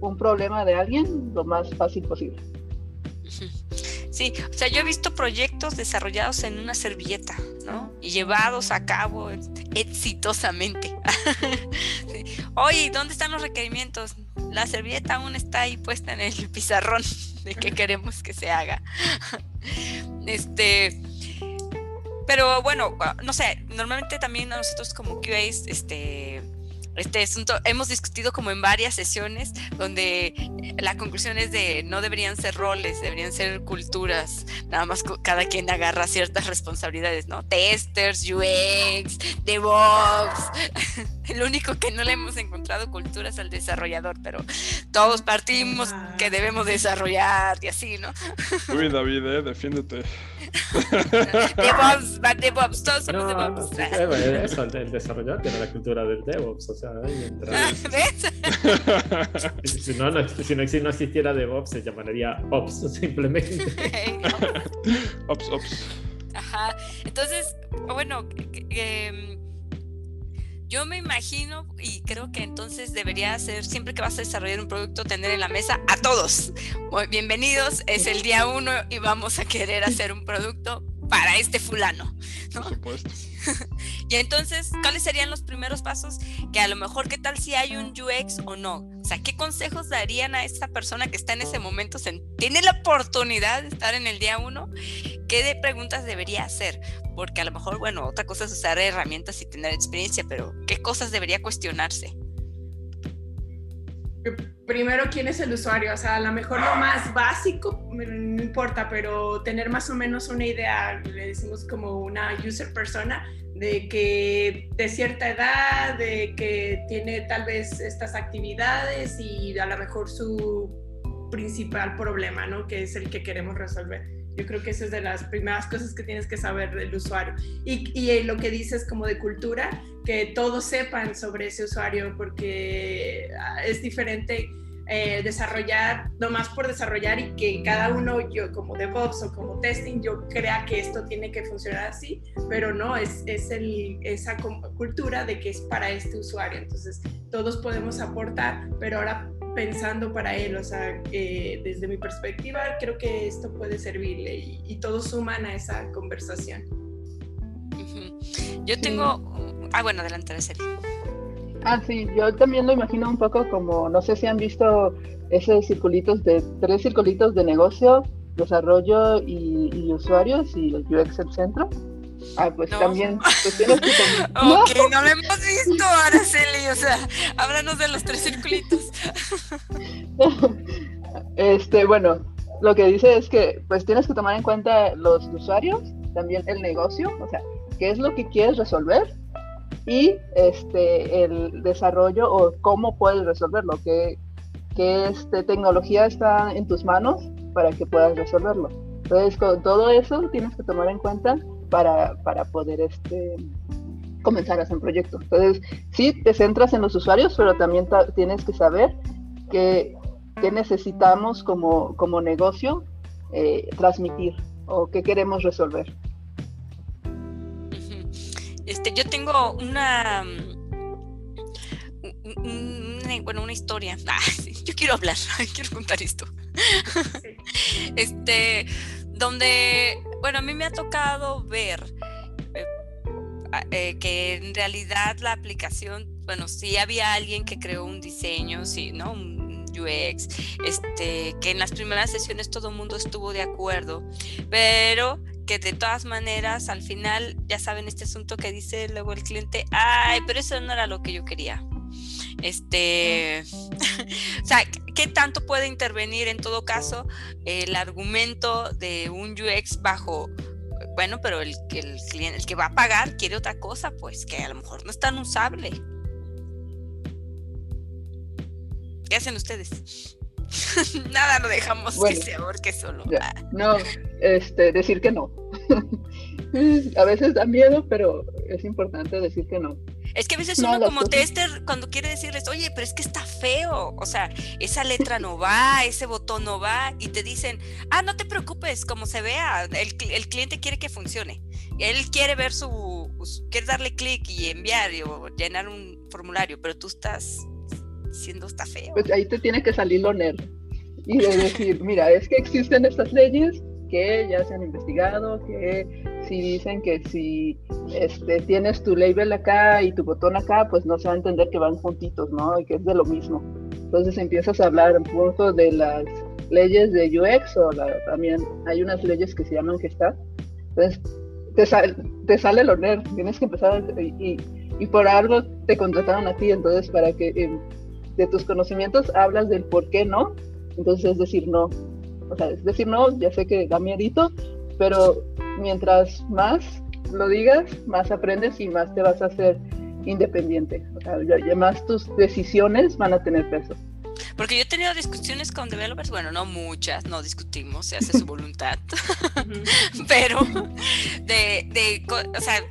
un problema de alguien lo más fácil posible. Sí, o sea, yo he visto proyectos desarrollados en una servilleta, ¿no? Y llevados a cabo exitosamente. <laughs> Oye, ¿dónde están los requerimientos? La servilleta aún está ahí puesta en el pizarrón <laughs> de qué queremos que se haga. <laughs> Este, pero bueno, no sé, normalmente también nosotros como QAs, este, este asunto hemos discutido como en varias sesiones donde la conclusión es de no deberían ser roles, deberían ser culturas, nada más cada quien agarra ciertas responsabilidades, ¿no? Testers, UX, DevOps. <laughs> El único que no le hemos encontrado cultura es al desarrollador, pero todos partimos que debemos desarrollar y así, ¿no? Uy, David, eh, defiéndete. DevOps, DevOps, todos somos DevOps. eso, el desarrollador tiene la cultura del DevOps, o sea, ahí entra. <laughs> si, no, no, si, no, si no existiera DevOps, se llamaría Ops, <laughs> simplemente. <laughs> ops, Ops. Ajá. Entonces, bueno, eh, yo me imagino y creo que entonces debería ser, siempre que vas a desarrollar un producto, tener en la mesa a todos. bienvenidos, es el día uno y vamos a querer hacer un producto para este fulano. ¿no? Por supuesto. <laughs> y entonces, ¿cuáles serían los primeros pasos? Que a lo mejor, ¿qué tal si hay un UX o no? O sea, ¿qué consejos darían a esa persona que está en ese momento? ¿Tiene la oportunidad de estar en el día uno? ¿Qué de preguntas debería hacer? porque a lo mejor, bueno, otra cosa es usar herramientas y tener experiencia, pero ¿qué cosas debería cuestionarse? Primero, ¿quién es el usuario? O sea, a lo mejor lo más básico, no importa, pero tener más o menos una idea, le decimos como una user persona, de que de cierta edad, de que tiene tal vez estas actividades y a lo mejor su principal problema, ¿no? Que es el que queremos resolver. Yo creo que eso es de las primeras cosas que tienes que saber del usuario. Y, y lo que dices como de cultura, que todos sepan sobre ese usuario, porque ah, es diferente eh, desarrollar, nomás por desarrollar y que cada uno, yo como DevOps o como testing, yo crea que esto tiene que funcionar así, pero no, es, es el, esa cultura de que es para este usuario. Entonces, todos podemos aportar, pero ahora pensando para él, o sea, eh, desde mi perspectiva, creo que esto puede servirle y, todos suman a esa conversación. Yo tengo... Ah, bueno, adelante, Araceli. Ah, sí, yo también lo imagino un poco como, no sé si han visto esos circulitos de, tres circulitos de negocio, desarrollo y, y usuarios y el UX el centro. Ah, pues también. Pues que <laughs> ok, no lo hemos visto, Araceli. O sea, háblanos de los tres circulitos. <laughs> este, bueno, lo que dice es que pues tienes que tomar en cuenta los usuarios, también el negocio, o sea, qué es lo que quieres resolver y este el desarrollo o cómo puedes resolverlo, qué, qué este, tecnología está en tus manos para que puedas resolverlo. Entonces, con todo eso tienes que tomar en cuenta para, para poder este, comenzar a hacer un proyecto. Entonces, sí, te centras en los usuarios, pero también tienes que saber qué necesitamos como, como negocio eh, transmitir o qué queremos resolver. Este, yo tengo una, bueno, una historia. <laughs> Ah, yo quiero hablar, <laughs> quiero contar esto. Este, donde bueno, a mí me ha tocado ver eh, eh, que en realidad la aplicación, bueno, sí había alguien que creó un diseño, sí, ¿no? Un UX, este, que en las primeras sesiones todo el mundo estuvo de acuerdo, pero que de todas maneras al final ya saben este asunto que dice luego el cliente, ay, pero eso no era lo que yo quería. Este, <laughs> o sea, ¿qué tanto puede intervenir en todo caso el argumento de un UX bajo Bueno, pero el que el cliente, el que va a pagar quiere otra cosa, pues que a lo mejor no es tan usable. ¿Qué hacen ustedes? <laughs> Nada lo dejamos que se ahorque solo. Ya, No, este, decir que no. <laughs> A veces da miedo, pero es importante decir que no. Es que a veces No, uno como tester, cuando quiere decirles, oye, pero es que está feo, o sea, esa letra no va, ese botón no va, y te dicen, ah, no te preocupes, como se vea, el, el cliente quiere que funcione. Él quiere ver su, su- quiere darle clic y enviar o llenar un formulario, pero tú estás diciendo está feo. Pues ahí te tiene que salir lo nerd y de decir, mira, es que existen estas leyes que ya se han investigado, que si dicen que si este, tienes tu label acá y tu botón acá, pues no se va a entender que van juntitos, ¿no? Y que es de lo mismo. Entonces empiezas a hablar un poco de las leyes de UX o la- también hay unas leyes que se llaman Gestalt. Entonces te, sal- te sale lo nerd, tienes que empezar y, y- por algo te contrataron a ti, entonces para que em, de tus conocimientos hablas del por qué no, entonces es decir no. O sea, es decir no, ya sé que da miedito, pero mientras más lo digas, más aprendes y más te vas a hacer independiente. O sea, ya, más tus decisiones van a tener peso. Porque yo he tenido discusiones con developers, bueno, no muchas, no discutimos, se hace su <laughs> voluntad, <laughs> pero de, de, o sea,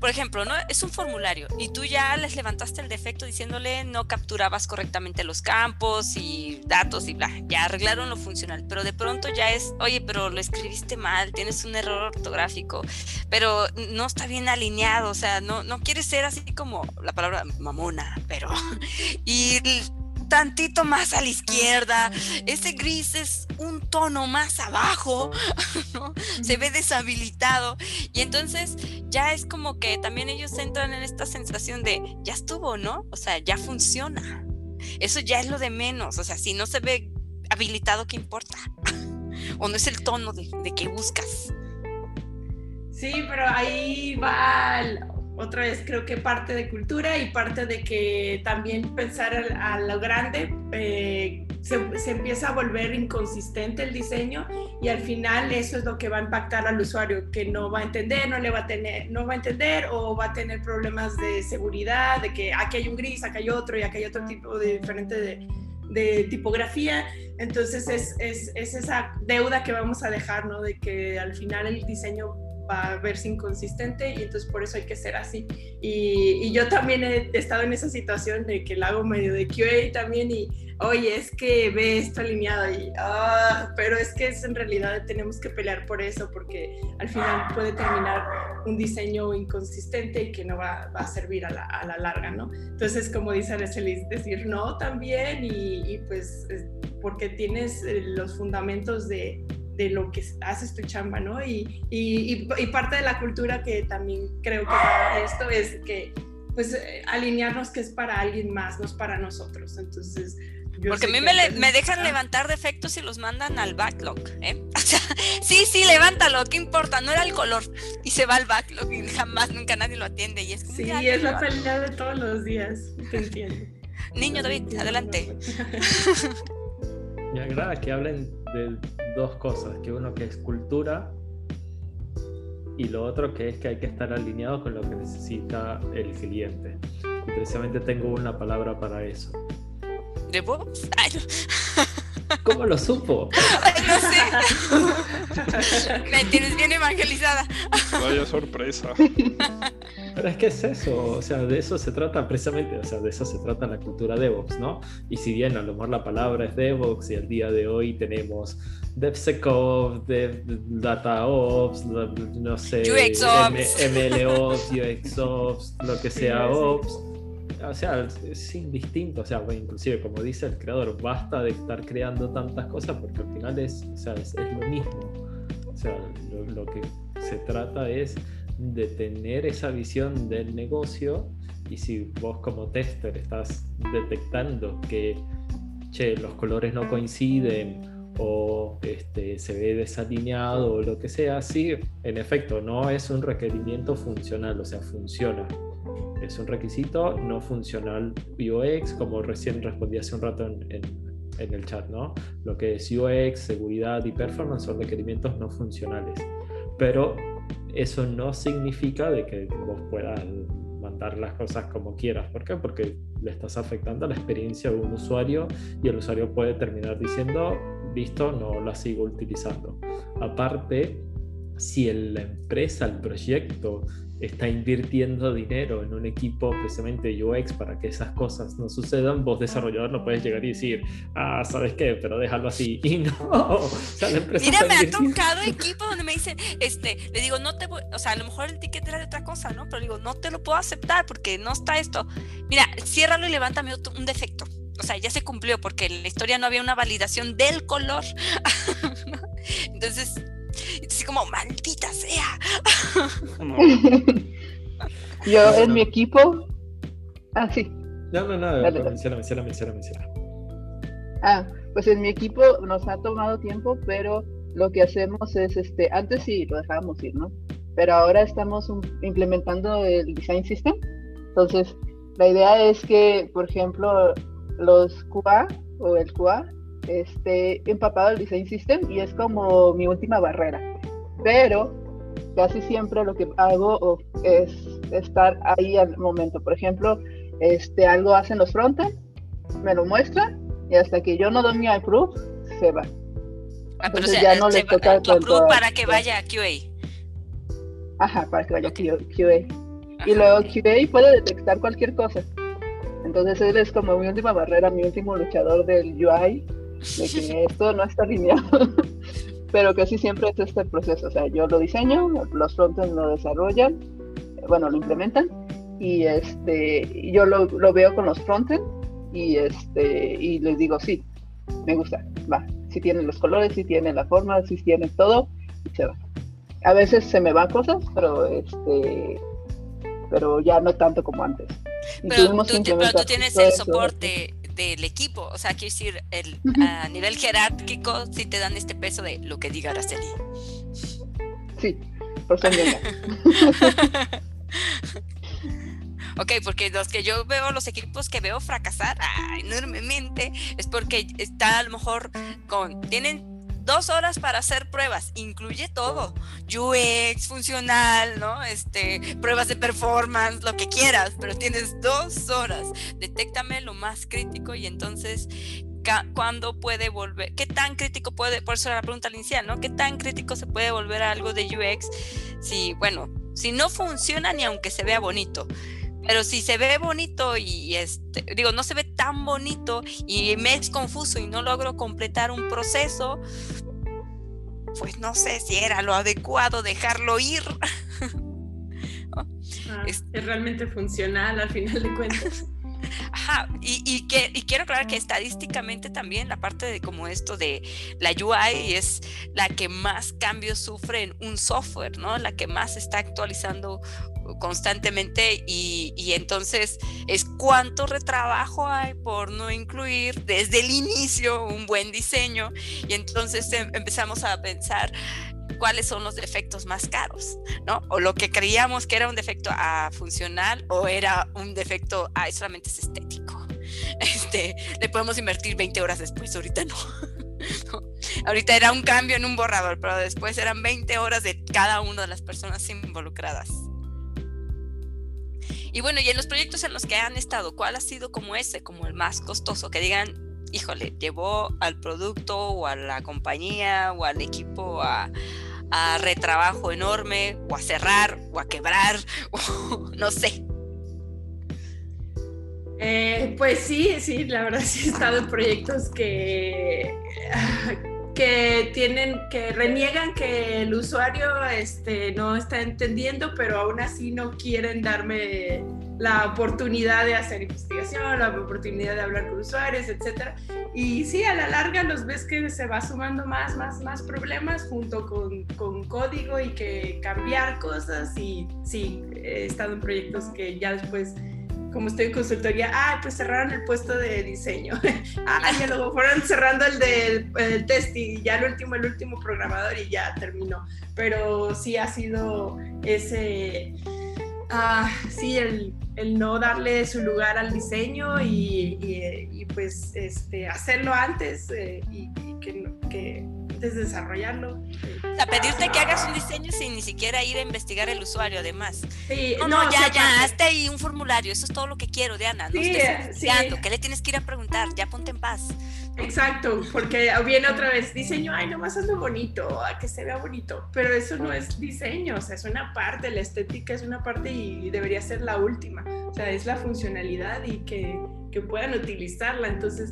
por ejemplo, ¿no? Es un formulario y tú ya les levantaste el defecto diciéndole no capturabas correctamente los campos y datos y bla, ya arreglaron lo funcional, pero de pronto ya es, oye, pero lo escribiste mal, tienes un error ortográfico, pero no está bien alineado, o sea, no, no quieres ser así como la palabra mamona, pero <laughs> y tantito más a la izquierda, ese gris es un tono más abajo, <laughs> ¿no? se ve deshabilitado y entonces ya es como que también ellos entran en esta sensación de ya estuvo, ¿no? O sea, ya funciona. Eso ya es lo de menos, o sea, si no se ve habilitado, ¿qué importa? <laughs> o no es el tono de, de que buscas. Sí, pero ahí va otra vez, creo que parte de cultura y parte de que también pensar a, lo grande eh, se, se empieza a volver inconsistente el diseño y al final eso es lo que va a impactar al usuario, que no va a entender, no le va a tener, no va a entender o va a tener problemas de seguridad, de que aquí hay un gris, acá hay otro y acá hay otro tipo de diferente de, de tipografía. Entonces es, es, es esa deuda que vamos a dejar, ¿no? De que al final el diseño va a verse inconsistente y entonces por eso hay que ser así. Y, y yo también he estado en esa situación de que la hago medio de QA también y, oye, es que ve esto alineado y, ah, pero es que es, en realidad tenemos que pelear por eso porque al final puede terminar un diseño inconsistente y que no va, va a servir a la, a la, larga, ¿no? Entonces, como dice Araceli, decir no también y, y pues porque tienes eh, los fundamentos de, de lo que haces tu chamba, ¿no? Y, y, y, parte de la cultura que también creo que va esto es que, pues, eh, alinearnos que es para alguien más, no es para nosotros. Entonces, yo Porque a mí me, le, me, dejan levantar defectos y los mandan al backlog, ¿eh? <laughs> O sea, sí, sí, levántalo, ¿qué importa? No era el color. Y se va al backlog y jamás, nunca nadie lo atiende. Y es como, sí, es la pelea de todos los días, te entiendo. Niño David, adelante. <laughs> Me agrada que hablen de dos cosas, que uno que es cultura y lo otro que es que hay que estar alineado con lo que necesita el cliente. Y precisamente tengo una palabra para eso. <laughs> ¿Cómo lo supo? <laughs> Ay, no sé. <laughs> Me tienes bien evangelizada. Vaya sorpresa. Pero es que es eso, o sea, de eso se trata precisamente, o sea, de eso se trata la cultura DevOps, ¿no? Y si bien a lo mejor la palabra es DevOps y al día de hoy tenemos DevSecOps, Dev, DataOps, no sé, UXOps. MLOps, UXOps, lo que sea Ops. O sea, es indistinto, o sea, inclusive como dice el creador, basta de estar creando tantas cosas porque al final es, o sea, es, es lo mismo. O sea, lo, lo que se trata es de tener esa visión del negocio y si vos como tester estás detectando que che, los colores no coinciden o este, se ve desalineado o lo que sea, sí, en efecto, no es un requerimiento funcional, o sea, funciona. Es un requisito no funcional UX, como recién respondí hace un rato en, en, el chat, ¿no? Lo que es UX, seguridad y performance son requerimientos no funcionales pero eso no significa de que vos puedas mandar las cosas como quieras. ¿Por qué? Porque le estás afectando la experiencia de un usuario y el usuario puede terminar diciendo, listo, no la sigo utilizando. Aparte, si la empresa, el proyecto está invirtiendo dinero en un equipo precisamente UX para que esas cosas no sucedan, vos desarrollador no puedes llegar y decir, ah, ¿sabes qué? Pero déjalo así. <laughs> Y no, o sea, la empresa Mira, me ha tocado equipos donde me dicen, este, le digo, no te voy, o sea, a lo mejor el ticket era de otra cosa, ¿no? Pero digo, no te lo puedo aceptar porque no está esto. Mira, ciérralo y levántame un defecto. O sea, ya se cumplió porque en la historia no había una validación del color. <laughs> Entonces, así como, maldita sea. <laughs> Yo en mi equipo. Ah, sí. No, no, no, menciona, menciona, menciona, menciona. Ah, pues en mi equipo nos ha tomado tiempo, pero lo que hacemos es, este, antes sí lo dejábamos ir, ¿no? Pero ahora estamos implementando el design system. Entonces, la idea es que, por ejemplo, los QA o el QA este, empapado el design system y es como mi última barrera. Pero casi siempre lo que hago es estar ahí al momento. Por ejemplo, este, algo hacen los frontend, me lo muestra y hasta que yo no doy mi approve, se va. Ah, Entonces ya no le toca para que vaya a QA. Ajá, para que vaya a QA. Y luego QA puede detectar cualquier cosa. Entonces él es como mi última barrera, mi último luchador del UI de que <laughs> esto no está alineado, <laughs> pero casi siempre es este proceso, o sea, yo lo diseño, los frontends lo desarrollan, bueno, lo implementan, y este, yo lo, veo con los frontends, y este, y les digo, sí, me gusta, va, si tiene los colores, si tiene la forma, si tiene todo, y se va. A veces se me van cosas, pero este, pero ya no tanto como antes. Pero tú, pero tú, tienes el soporte del equipo. O sea, quiero decir, el, a nivel jerárquico, sí te dan este peso de lo que diga Araceli. Sí, por <laughs> Ok, porque los que yo veo, los equipos que veo fracasar enormemente, es porque está a lo mejor con, tienen dos horas para hacer pruebas, incluye todo, UX, funcional, ¿no? Este, pruebas de performance, lo que quieras, pero tienes dos horas, detéctame lo más crítico y entonces cuándo puede volver, qué tan crítico puede, por eso era la pregunta inicial, ¿no? ¿Qué tan crítico se puede volver a algo de UX si, bueno, si no funciona ni aunque se vea bonito? Pero si se ve bonito y este, digo, no se ve tan bonito y me es confuso y no logro completar un proceso, pues no sé si era lo adecuado dejarlo ir. <laughs> Ah, es, realmente funcional al final de cuentas. Ajá, y, que, y quiero aclarar que estadísticamente también la parte de como esto de la UI es la que más cambios sufre en un software, ¿no? La que más está actualizando constantemente y, entonces es cuánto retrabajo hay por no incluir desde el inicio un buen diseño y entonces em, empezamos a pensar cuáles son los defectos más caros, ¿no? O lo que creíamos que era un defecto a funcional o era un defecto a solamente es estético. <laughs> Este, le podemos invertir 20 horas después, ahorita <laughs> no. Ahorita era un cambio en un borrador, pero después eran 20 horas de cada una de las personas involucradas. Y bueno, y en los proyectos en los que han estado, ¿cuál ha sido como ese, como el más costoso? Que digan, híjole, llevó al producto o a la compañía o al equipo a, retrabajo enorme o a cerrar o a quebrar <laughs> o no sé. Eh, pues sí, sí, la verdad sí he estado en proyectos que que tienen, que reniegan que el usuario este, no está entendiendo, pero aún así no quieren darme la oportunidad de hacer investigación, la oportunidad de hablar con usuarios, etc. Y sí, a la larga los ves que se va sumando más, más, más problemas junto con, con código y que cambiar cosas. Y sí, he estado en proyectos que ya después como estoy en consultoría, ah, pues cerraron el puesto de diseño. <laughs> ah, ya luego fueron cerrando el del test y ya el último, el último programador y ya terminó. Pero sí ha sido ese, ah, sí, el, el, no darle su lugar al diseño y, y, pues este, hacerlo antes eh, y, que, que desarrollarlo. O sea, pedirte que hagas un diseño sin ni siquiera ir a investigar el usuario, además. Sí, No, no, ya, ya, hazte ahí un formulario, eso es todo lo que quiero, Diana. No Sí, estés sí. investigando, ¿qué le tienes que ir a preguntar? Ya ponte en paz. Exacto, porque viene otra vez diseño, ay, nomás hazlo bonito, a que se vea bonito, pero eso no es diseño, o sea, es una parte, la estética es una parte y debería ser la última, o sea, es la funcionalidad y que, que puedan utilizarla, entonces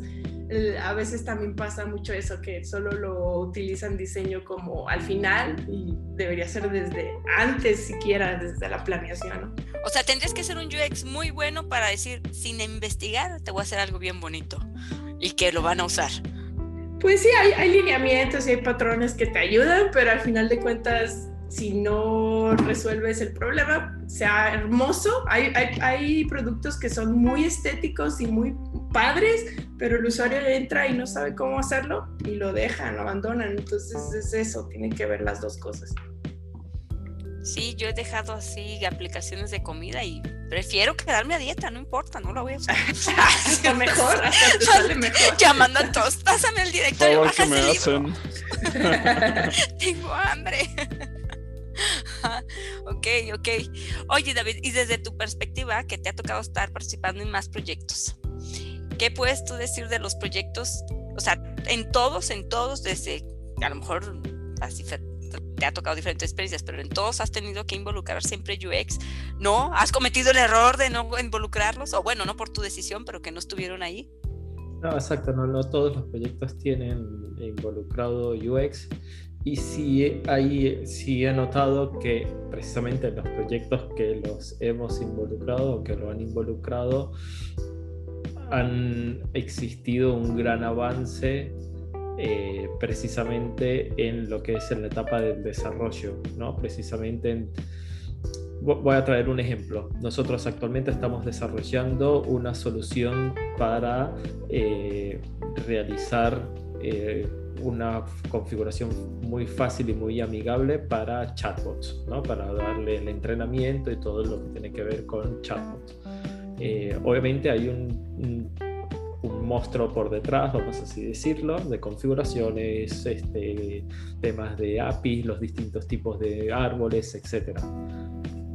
a veces también pasa mucho eso, que solo lo utilizan diseño como al final y debería ser desde antes siquiera, desde la planeación, ¿no? O sea, tendrías que ser un UX muy bueno para decir, sin investigar, te voy a hacer algo bien bonito y que lo van a usar. Pues sí, hay, hay lineamientos y hay patrones que te ayudan, pero al final de cuentas, si no resuelves el problema, sea hermoso. Hay, hay, hay productos que son muy estéticos y muy padres, pero el usuario entra y no sabe cómo hacerlo y lo dejan, lo abandonan. Entonces es eso, tienen que ver las dos cosas. Sí, yo he dejado así aplicaciones de comida y prefiero quedarme a dieta, no importa, no la voy a usar. <laughs> Hasta mejor, hasta te <laughs> sale mejor. Llamando a todos, pásame el directorio, favor, que me libro. hacen. <laughs> Tengo hambre. ok, ok. Oye, David, y desde tu perspectiva, que te ha tocado estar participando en más proyectos, ¿qué puedes tú decir de los proyectos? O sea, en todos, en todos, desde a lo mejor así te ha tocado diferentes experiencias, pero en todos has tenido que involucrar siempre UX. ¿No? ¿Has cometido el error de no involucrarlos? O bueno, no por tu decisión, pero que no estuvieron ahí. No, exacto, no, no todos los proyectos tienen involucrado UX y sí, hay, sí he notado que precisamente en los proyectos que los hemos involucrado o que lo han involucrado han existido un gran avance eh, precisamente en lo que es en la etapa del desarrollo, ¿no? Precisamente en, Vo- Voy a traer un ejemplo. Nosotros actualmente estamos desarrollando una solución para eh, realizar eh, una configuración muy fácil y muy amigable para chatbots, ¿no? para darle el entrenamiento y todo lo que tiene que ver con chatbots. Eh, obviamente hay un, monstruo por detrás, vamos así decirlo, de configuraciones, este, temas de APIs, los distintos tipos de árboles, etcétera.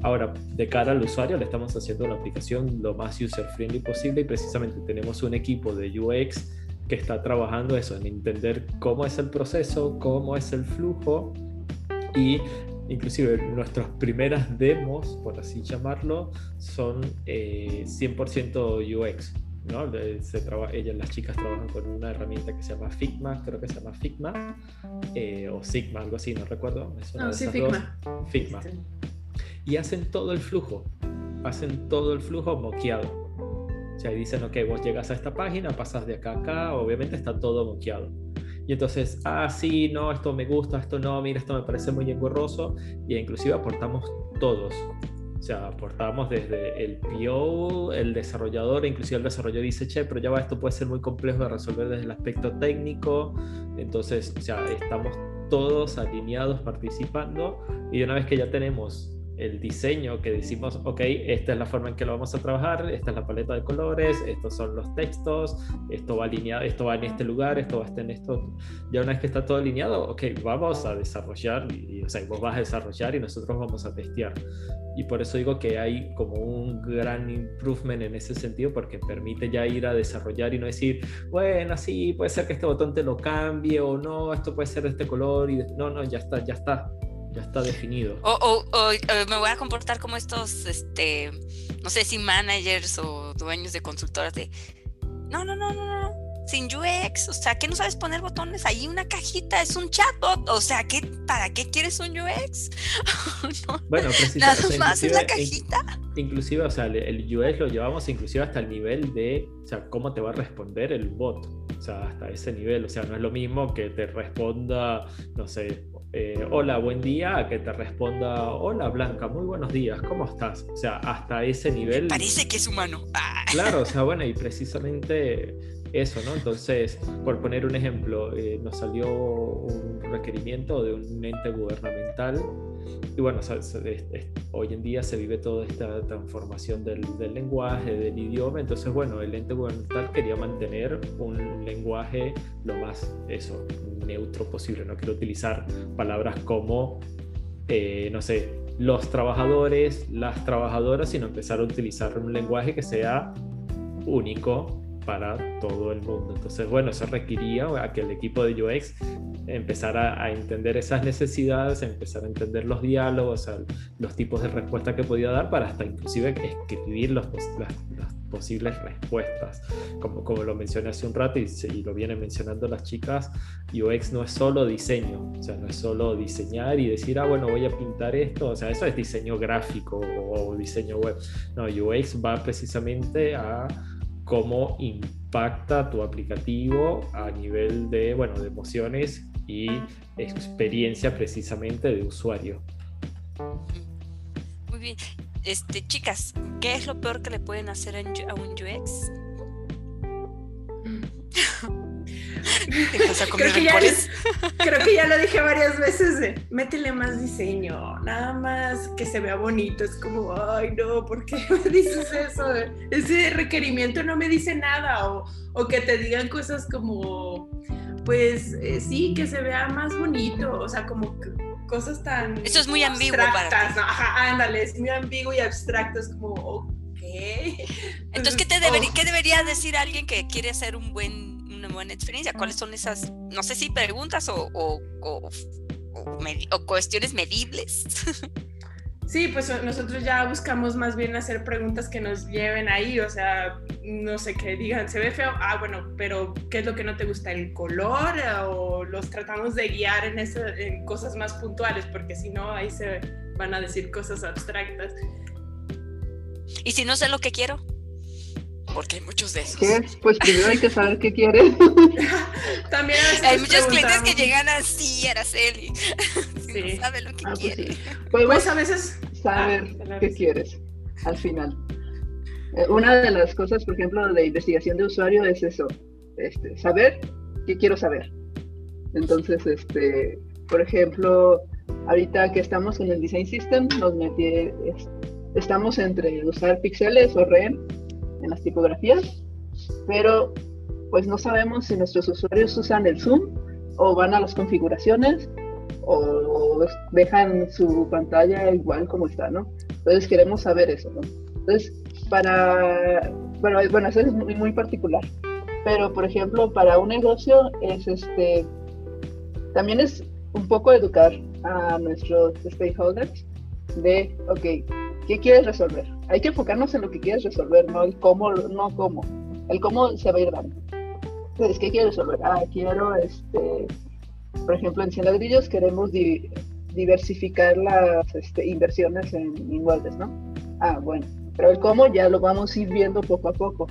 Ahora, de cara al usuario, le estamos haciendo una aplicación lo más user-friendly posible y precisamente tenemos un equipo de UX que está trabajando eso, en entender cómo es el proceso, cómo es el flujo y inclusive nuestras primeras demos, por así llamarlo, son eh, 100% UX. ¿no? Se traba- ellas, las chicas trabajan con una herramienta que se llama Figma, creo que se llama Figma, eh, o Sigma, algo así, no recuerdo. es una No, de sí, esas dos. Figma. Figma y hacen todo el flujo, hacen todo el flujo moqueado. O sea, dicen, ok, vos llegas a esta página, pasas de acá a acá, obviamente está todo moqueado. Y entonces, ah, sí, no, esto me gusta, esto no, mira, esto me parece muy engorroso. Y inclusive aportamos todos. O sea, aportamos desde el PO, el desarrollador, inclusive el desarrollador dice, che, pero ya va, esto puede ser muy complejo de resolver desde el aspecto técnico. Entonces, o sea, estamos todos alineados participando y una vez que ya tenemos el diseño que decimos, ok, esta es la forma en que lo vamos a trabajar, esta es la paleta de colores, estos son los textos, esto va alineado, esto va en este lugar, esto va en esto. Ya una vez que está todo alineado, ok, vamos a desarrollar, y, o sea, vos vas a desarrollar y nosotros vamos a testear. Y por eso digo que hay como un gran improvement en ese sentido porque permite ya ir a desarrollar y no decir, bueno, sí, puede ser que este botón te lo cambie o no, esto puede ser de este color y no, no, ya está, ya está, ya está definido. O, o- o, me voy a comportar como estos, este, no sé si managers o dueños de consultoras de, no, no, no, no, no, sin UX, o sea, que no sabes poner botones, ahí una cajita, es un chatbot, o sea, ¿qué, ¿para qué quieres un UX? <laughs> No, Bueno, precisamente. nada o sea, más es la cajita. Inclusive, o sea, el UX lo llevamos inclusive hasta el nivel de, o sea, cómo te va a responder el bot. O sea, hasta ese nivel. O sea, no es lo mismo que te responda, no sé, eh, hola, buen día, a que te responda, hola, Blanca, muy buenos días, ¿cómo estás? O sea, hasta ese nivel. Parece que es humano. Ah, Claro, o sea, bueno, y precisamente eso, ¿no? Entonces, por poner un ejemplo, eh, nos salió un requerimiento de un ente gubernamental y bueno, o sea, se- es- es- hoy en día se vive toda esta transformación del, del lenguaje, del idioma, entonces bueno, el ente gubernamental quería mantener un lenguaje lo más, eso, neutro posible. No quiero utilizar palabras como, eh, no sé, los trabajadores, las trabajadoras, sino empezar a utilizar un lenguaje que sea único para todo el mundo. Entonces, bueno, eso requería a que el equipo de UX empezara a entender esas necesidades, empezar a entender los diálogos, los tipos de respuesta que podía dar para hasta inclusive escribir los, las, posibles respuestas. Como, como lo mencioné hace un rato y, y, lo vienen mencionando las chicas, UX no es solo diseño, o sea, no es solo diseñar y decir, ah, bueno, voy a pintar esto, o sea, eso es diseño gráfico o, o diseño web. No, UX va precisamente a cómo impacta tu aplicativo a nivel de, bueno, de emociones y experiencia precisamente de usuario. Muy bien. Este, chicas, ¿qué es lo peor que le pueden hacer a un UX? <laughs> creo, que ya, creo que ya lo dije varias veces, métele más diseño, nada más que se vea bonito, es como, ay no, ¿por qué me <laughs> dices eso? Ese requerimiento no me dice nada, o, o que te digan cosas como, pues eh, sí, que se vea más bonito, o sea, como cosas tan... Eso es muy ambiguo para ti. Ajá, ándale, es muy ambiguo y abstracto, es como, ok. Entonces, ¿qué, te oh. ¿qué debería decir alguien que quiere hacer un buen una buena experiencia. ¿Cuáles son esas, no sé si preguntas o, o, o, o cuestiones medibles? <laughs> Sí, pues nosotros ya buscamos más bien hacer preguntas que nos lleven ahí, o sea, no sé, que digan, se ve feo, ah, bueno, pero ¿qué es lo que no te gusta? ¿El color? O los tratamos de guiar en, eso, en cosas más puntuales, porque si no, ahí se van a decir cosas abstractas. ¿Y si no sé lo que quiero? Porque hay muchos de esos. ¿Qué? Pues primero hay que saber qué quieres. <laughs> También hay muchos clientes que llegan así, Araceli. Sí. <laughs> no sabe lo que ah, pues quiere. Pues, pues, a veces saber ah, qué quieres al final. Eh, una de las cosas, por ejemplo, de investigación de usuario es eso, este, saber qué quiero saber. Entonces, este, por ejemplo, ahorita que estamos en el Design System, nos metí, estamos entre usar pixeles o REM en las tipografías, pero pues no sabemos si nuestros usuarios usan el zoom o van a las configuraciones o dejan su pantalla igual como está, ¿no? Entonces queremos saber eso, ¿no? Entonces, para, bueno, bueno eso es muy, muy particular, pero por ejemplo, para un negocio es este, también es un poco educar a nuestros stakeholders de, ok, ¿Qué quieres resolver? Hay que enfocarnos en lo que quieres resolver, no el cómo, no cómo. El cómo se va a ir dando. Entonces, ¿qué quieres resolver? Ah, quiero, este, por ejemplo, en Cien Ladrillos queremos diversificar las este, inversiones en inmuebles, ¿no? Ah, bueno, pero el cómo ya lo vamos a ir viendo poco a poco.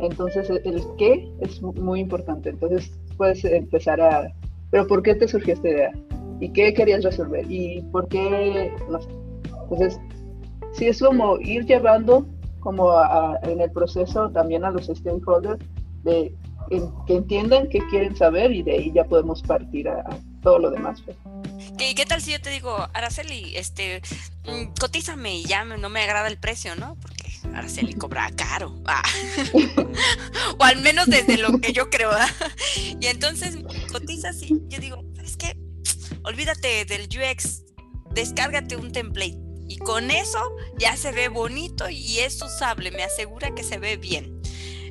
Entonces, el qué es muy importante. Entonces, puedes empezar a, pero ¿por qué te surgió esta idea? ¿Y qué querías resolver? ¿Y por qué? No sé. Entonces, sí es como ir llevando como en el proceso también a los stakeholders de que entiendan qué quieren saber y de ahí ya podemos partir a, todo lo demás. Pues. ¿Y qué tal si yo te digo, Araceli, este, mm, cotízame y ya no me agrada el precio, ¿no? Porque Araceli cobra caro. Ah. <laughs> o al menos desde lo que yo creo. <laughs> y entonces cotizas y yo digo, es que olvídate del UX, descárgate un template y con eso ya se ve bonito y es usable, me asegura que se ve bien.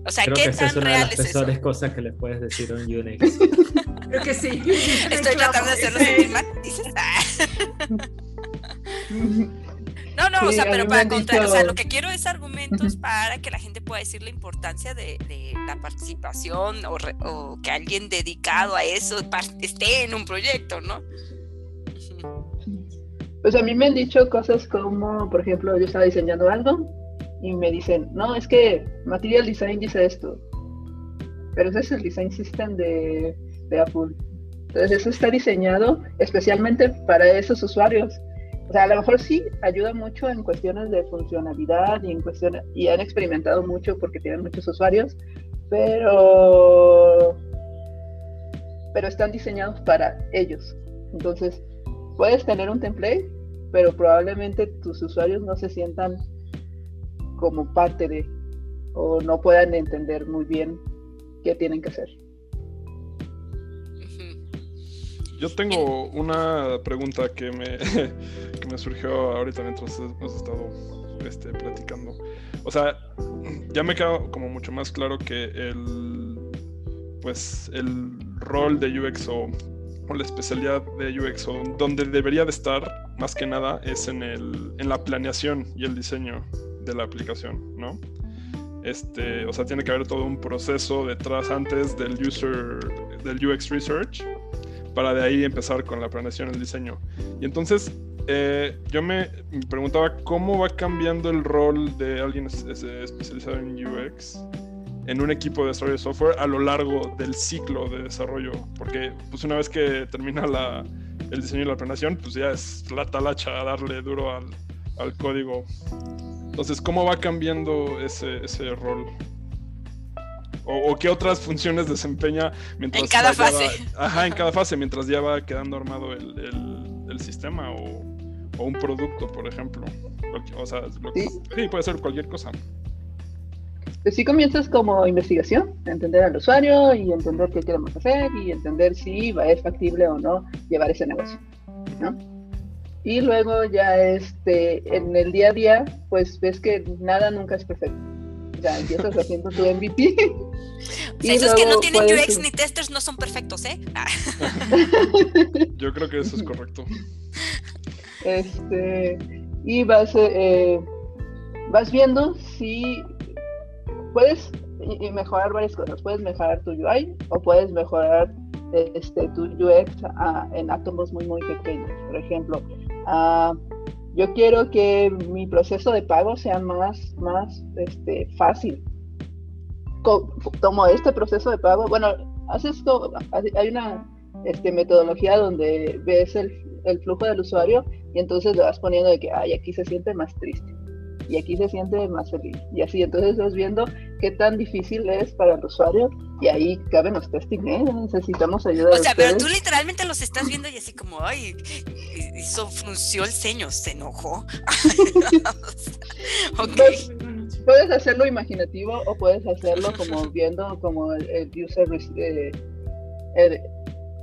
O sea, Creo ¿qué que tan es una real de las es eso? cosas que le puedes decir a un Unix. <laughs> Creo que sí. Estoy tratando de hacerlo sentir mal. Dices, ah. No, no, o sea, pero para contar, o sea, lo que quiero es argumentos para que la gente pueda decir la importancia de, de la participación o, o, que alguien dedicado a eso esté en un proyecto, ¿no? Pues a mí me han dicho cosas como, por ejemplo, yo estaba diseñando algo y me dicen, no, es que Material Design dice esto, pero ese es el design system de, de Apple. Entonces eso está diseñado especialmente para esos usuarios. O sea, a lo mejor sí ayuda mucho en cuestiones de funcionalidad y en cuestiones, y han experimentado mucho porque tienen muchos usuarios, pero pero están diseñados para ellos. Entonces, puedes tener un template, pero probablemente tus usuarios no se sientan como parte de o no puedan entender muy bien qué tienen que hacer. Yo tengo una pregunta que me, <laughs> que me surgió ahorita mientras hemos estado este, platicando. O sea, ya me queda como mucho más claro que el pues el rol de UX o, la especialidad de UX o donde debería de estar más que nada es en, el, en la planeación y el diseño de la aplicación, ¿no? Este, o sea, tiene que haber todo un proceso detrás antes del user, del UX research, para de ahí empezar con la planeación el diseño. Y entonces, eh, yo me preguntaba cómo va cambiando el rol de alguien especializado en UX en un equipo de desarrollo de software a lo largo del ciclo de desarrollo. Porque pues una vez que termina la, el diseño y la planeación, pues ya es la talacha a darle duro al, al código. Entonces, ¿cómo va cambiando ese, ese rol? O, qué otras funciones desempeña mientras en cada fase. ajá, en cada fase, mientras ya va quedando armado el, el, sistema o, o, un producto, por ejemplo. O sea, sí. puede ser cualquier cosa. Pues sí comienzas como investigación, entender al usuario y entender qué queremos hacer y entender si es factible o no llevar ese negocio, ¿no? Y luego ya este, en el día a día, pues ves que nada nunca es perfecto. Ya empiezas haciendo tu MVP. <laughs> O sea, esos que no tienen UX ni testers no son perfectos, ¿eh? Ah. <laughs> Yo creo que eso es correcto. Este, y vas, eh, vas viendo si puedes mejorar varias cosas. Puedes mejorar tu UI o puedes mejorar este, tu UX en átomos muy, muy pequeños. Por ejemplo, ah, yo quiero que mi proceso de pago sea más, más este, fácil. Tomo este proceso de pago, bueno, haces hay una este, metodología donde ves el, el, flujo del usuario y entonces le vas poniendo de que, ay, aquí se siente más triste y aquí se siente más feliz. Y así, entonces vas viendo qué tan difícil es para el usuario y ahí caben los testing, ¿eh? necesitamos ayuda. O sea, pero tú literalmente los estás viendo y así como, ay, hizo, frunció el ceño, se enojó. <laughs> okay. puedes hacerlo imaginativo o puedes hacerlo como <laughs> viendo como el, user, eh, el,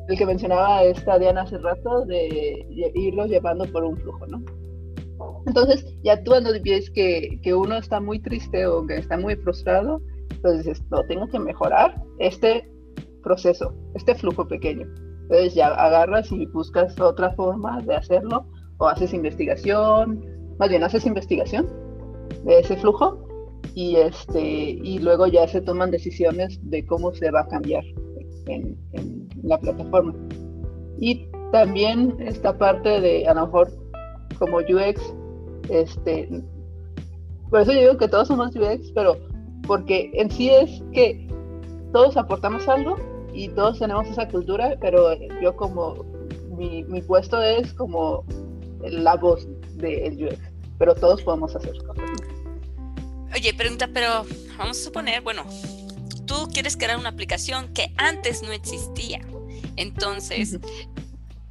el que mencionaba esta Diana hace rato, de irlos llevando por un flujo, ¿no? Entonces, ya tú cuando ves que, que, uno está muy triste o que está muy frustrado, entonces dices, no, tengo que mejorar este proceso, este flujo pequeño. Entonces ya agarras y buscas otra forma de hacerlo o haces investigación, más bien haces investigación de ese flujo y, este, y luego ya se toman decisiones de cómo se va a cambiar en, en la plataforma. Y también esta parte de, a lo mejor, como UX, este, por eso yo digo que todos somos UX, pero porque en sí es que todos aportamos algo y todos tenemos esa cultura, pero yo como mi, mi puesto es como la voz del UX, pero todos podemos hacer cosas. Oye, pregunta, pero vamos a suponer, bueno, tú quieres crear una aplicación que antes no existía. Entonces,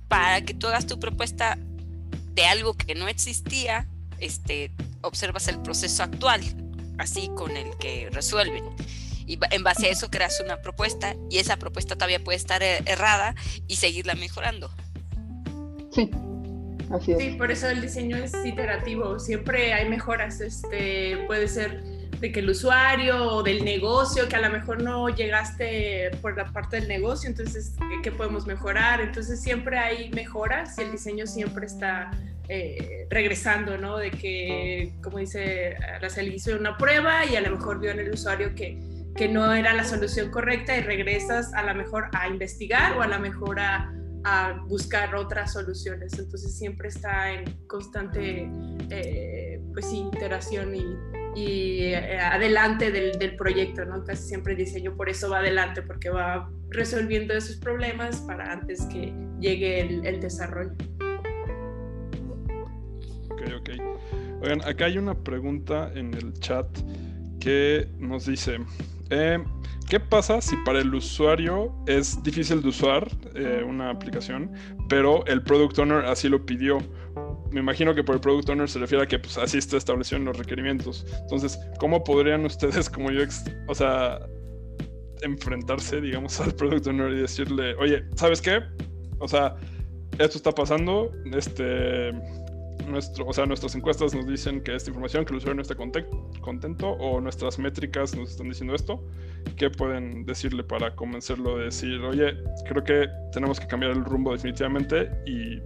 para que tú hagas tu propuesta de algo que no existía, este, observas el proceso actual, así con el que resuelven. Y en base a eso creas una propuesta y esa propuesta todavía puede estar er, errada y seguirla mejorando. Sí, así es. Sí, por eso el diseño es iterativo, siempre hay mejoras, este, puede ser de que el usuario o del negocio, que a lo mejor no llegaste por la parte del negocio, entonces, ¿qué podemos mejorar? Entonces siempre hay mejoras y el diseño siempre está eh, regresando, ¿no? De que, como dice Araceli, hizo una prueba y a lo mejor vio en el usuario que, que no era la solución correcta y regresas a lo mejor a investigar o a lo mejor a, a buscar otras soluciones. Entonces siempre está en constante eh, pues, iteración y, y eh, adelante del, del, proyecto, ¿no? Casi siempre diseño por eso va adelante, porque va resolviendo esos problemas para antes que llegue el, el desarrollo ok, Oigan, acá hay una pregunta en el chat que nos dice, eh, ¿qué pasa si para el usuario es difícil de usar eh, una aplicación, pero el product owner así lo pidió? Me imagino que por el product owner se refiere a que pues, así está establecido en los requerimientos. Entonces, ¿cómo podrían ustedes como yo, o sea, enfrentarse, digamos, <laughs> al product owner y decirle, oye, ¿sabes qué? o sea, esto está pasando, este, nuestro, o sea, nuestras encuestas nos dicen que esta información, que el usuario no está contento, o nuestras métricas nos están diciendo esto, ¿qué pueden decirle para convencerlo de decir, oye, creo que tenemos que cambiar el rumbo definitivamente y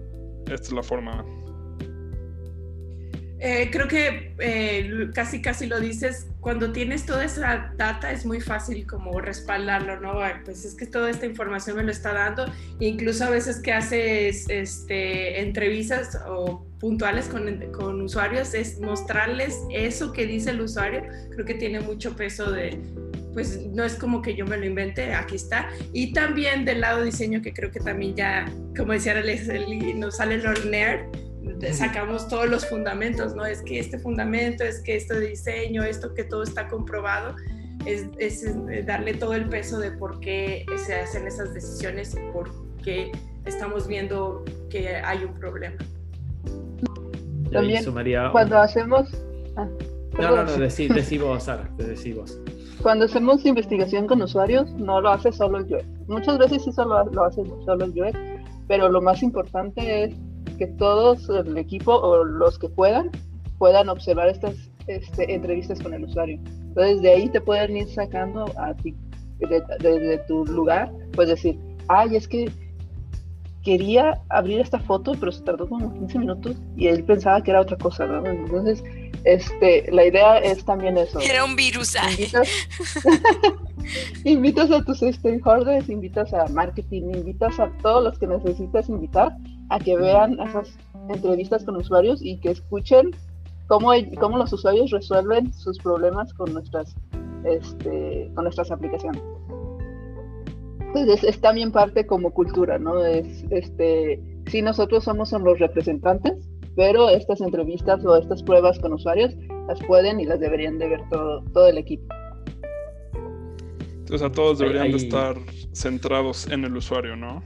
esta es la forma? Eh, creo que eh, casi casi lo dices, cuando tienes toda esa data es muy fácil como respaldarlo, ¿no? Pues es que toda esta información me lo está dando, incluso a veces que haces este, entrevistas o puntuales con, con usuarios, es mostrarles eso que dice el usuario, creo que tiene mucho peso de, pues no es como que yo me lo invente, aquí está. Y también del lado diseño, que creo que también ya, como decía Alex, nos sale el nerd, sacamos todos los fundamentos, ¿no? Es que este fundamento, es que esto de diseño, esto que todo está comprobado, es, es, eh, darle todo el peso de por qué se hacen esas decisiones y por qué estamos viendo que hay un problema. También cuando hacemos... Ah, no, no, no, decí, vos, Sara, decí vos. Cuando hacemos investigación con usuarios, no lo hace solo el UX. Muchas veces sí solo lo hace solo el UX, pero lo más importante es que todos el equipo o los que puedan puedan observar estas este, entrevistas con el usuario. Entonces de ahí te pueden ir sacando a ti desde tu lugar, pues decir, ay, es que quería abrir esta foto, pero se tardó como 15 minutos y él pensaba que era otra cosa, ¿no? Entonces, este, la idea es también eso. Era un virus. Invitas, <laughs> invitas a tus stakeholders, invitas a marketing, invitas a todos los que necesitas invitar a que vean esas entrevistas con usuarios y que escuchen cómo, cómo los usuarios resuelven sus problemas con nuestras, este, con nuestras aplicaciones. Entonces es, también parte como cultura, ¿no? Es, este, sí, nosotros somos los representantes, pero estas entrevistas o estas pruebas con usuarios las pueden y las deberían de ver todo, todo el equipo. Entonces a todos deberían de estar centrados en el usuario, ¿no?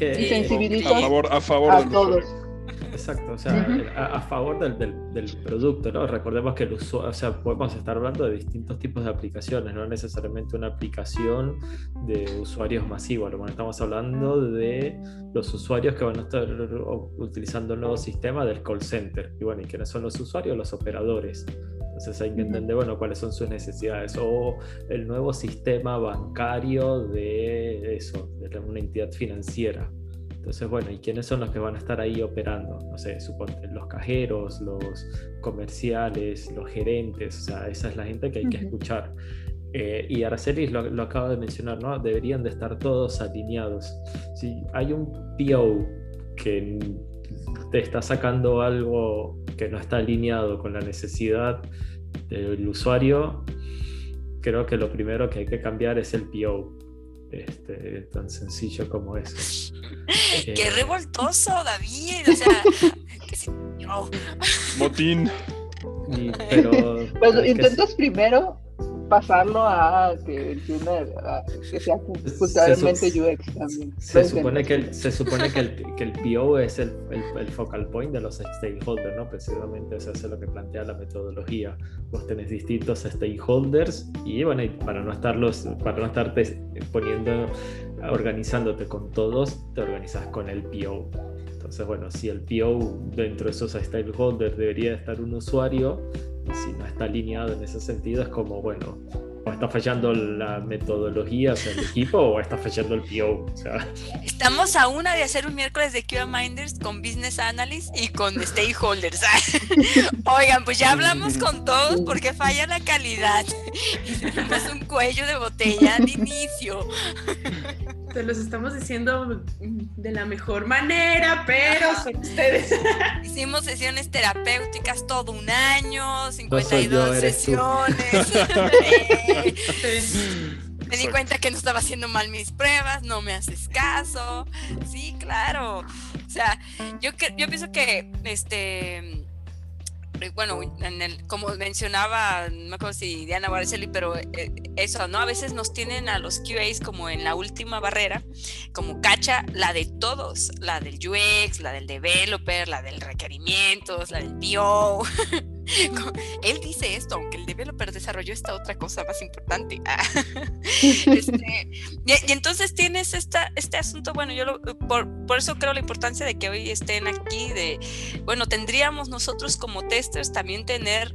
Y a favor, a favor a todos. Exacto, o sea, a, favor del, del, producto, ¿no? Recordemos que el usuario, o sea, podemos estar hablando de distintos tipos de aplicaciones, no necesariamente una aplicación de usuarios masivos, lo estamos hablando de los usuarios que van a estar utilizando el nuevo sistema del call center. Y bueno, ¿y quiénes son los usuarios? Los operadores. Entonces hay que entender, bueno, cuáles son sus necesidades. O el nuevo sistema bancario de eso, de una entidad financiera. Entonces, bueno, ¿y quiénes son los que van a estar ahí operando? No sé, suponte, los cajeros, los comerciales, los gerentes, o sea, esa es la gente que hay que escuchar. Eh, y Aracelis lo, lo acaba de mencionar, ¿no? Deberían de estar todos alineados. Si hay un PO que te está sacando algo que no está alineado con la necesidad del usuario, creo que lo primero que hay que cambiar es el PO. Este, tan sencillo como eso. <laughs> Qué eh, revoltoso, David. O sea, <laughs> Motín. <laughs> pero, pues intentas primero pasarlo a que entienda, que sea culturalmente UX también. Se supone, que el, se supone que el, que el PO es el, el, focal point de los stakeholders, ¿no? Precisamente eso es lo que plantea la metodología. Vos tenés distintos stakeholders y bueno, para no estarlos, para no estarte poniendo, organizándote con todos, te organizas con el PO. Entonces, bueno, si el PO dentro de esos stakeholders debería estar un usuario, si no está alineado en ese sentido, es como, bueno, o está fallando la metodología, o sea, el equipo, o está fallando el PO. O sea. Estamos a una de hacer un miércoles de QA Minders con Business Analysts y con Stakeholders. <laughs> Oigan, pues ya hablamos con todos porque falla la calidad. <laughs> Es un cuello de botella de inicio. Te los estamos diciendo de la mejor manera, pero son ustedes. <laughs> Hicimos sesiones terapéuticas todo un año, 52 sesiones. <laughs> Me di cuenta que no estaba haciendo mal mis pruebas, no me haces caso. Sí, claro. O sea, yo, yo pienso que este bueno, en el, como mencionaba, no me acuerdo si Diana Barceli, pero eh, eso, ¿no? A veces nos tienen a los QAs como en la última barrera, como cacha la de todos, la del UX, la del developer, la del requerimientos, la del PO. <laughs> <laughs> Él dice esto, aunque el developer desarrolló esta otra cosa más importante. <laughs> Este, y, entonces tienes esta, este asunto, bueno, yo por, por, eso creo la importancia de que hoy estén aquí, de, bueno, tendríamos nosotros como testers también tener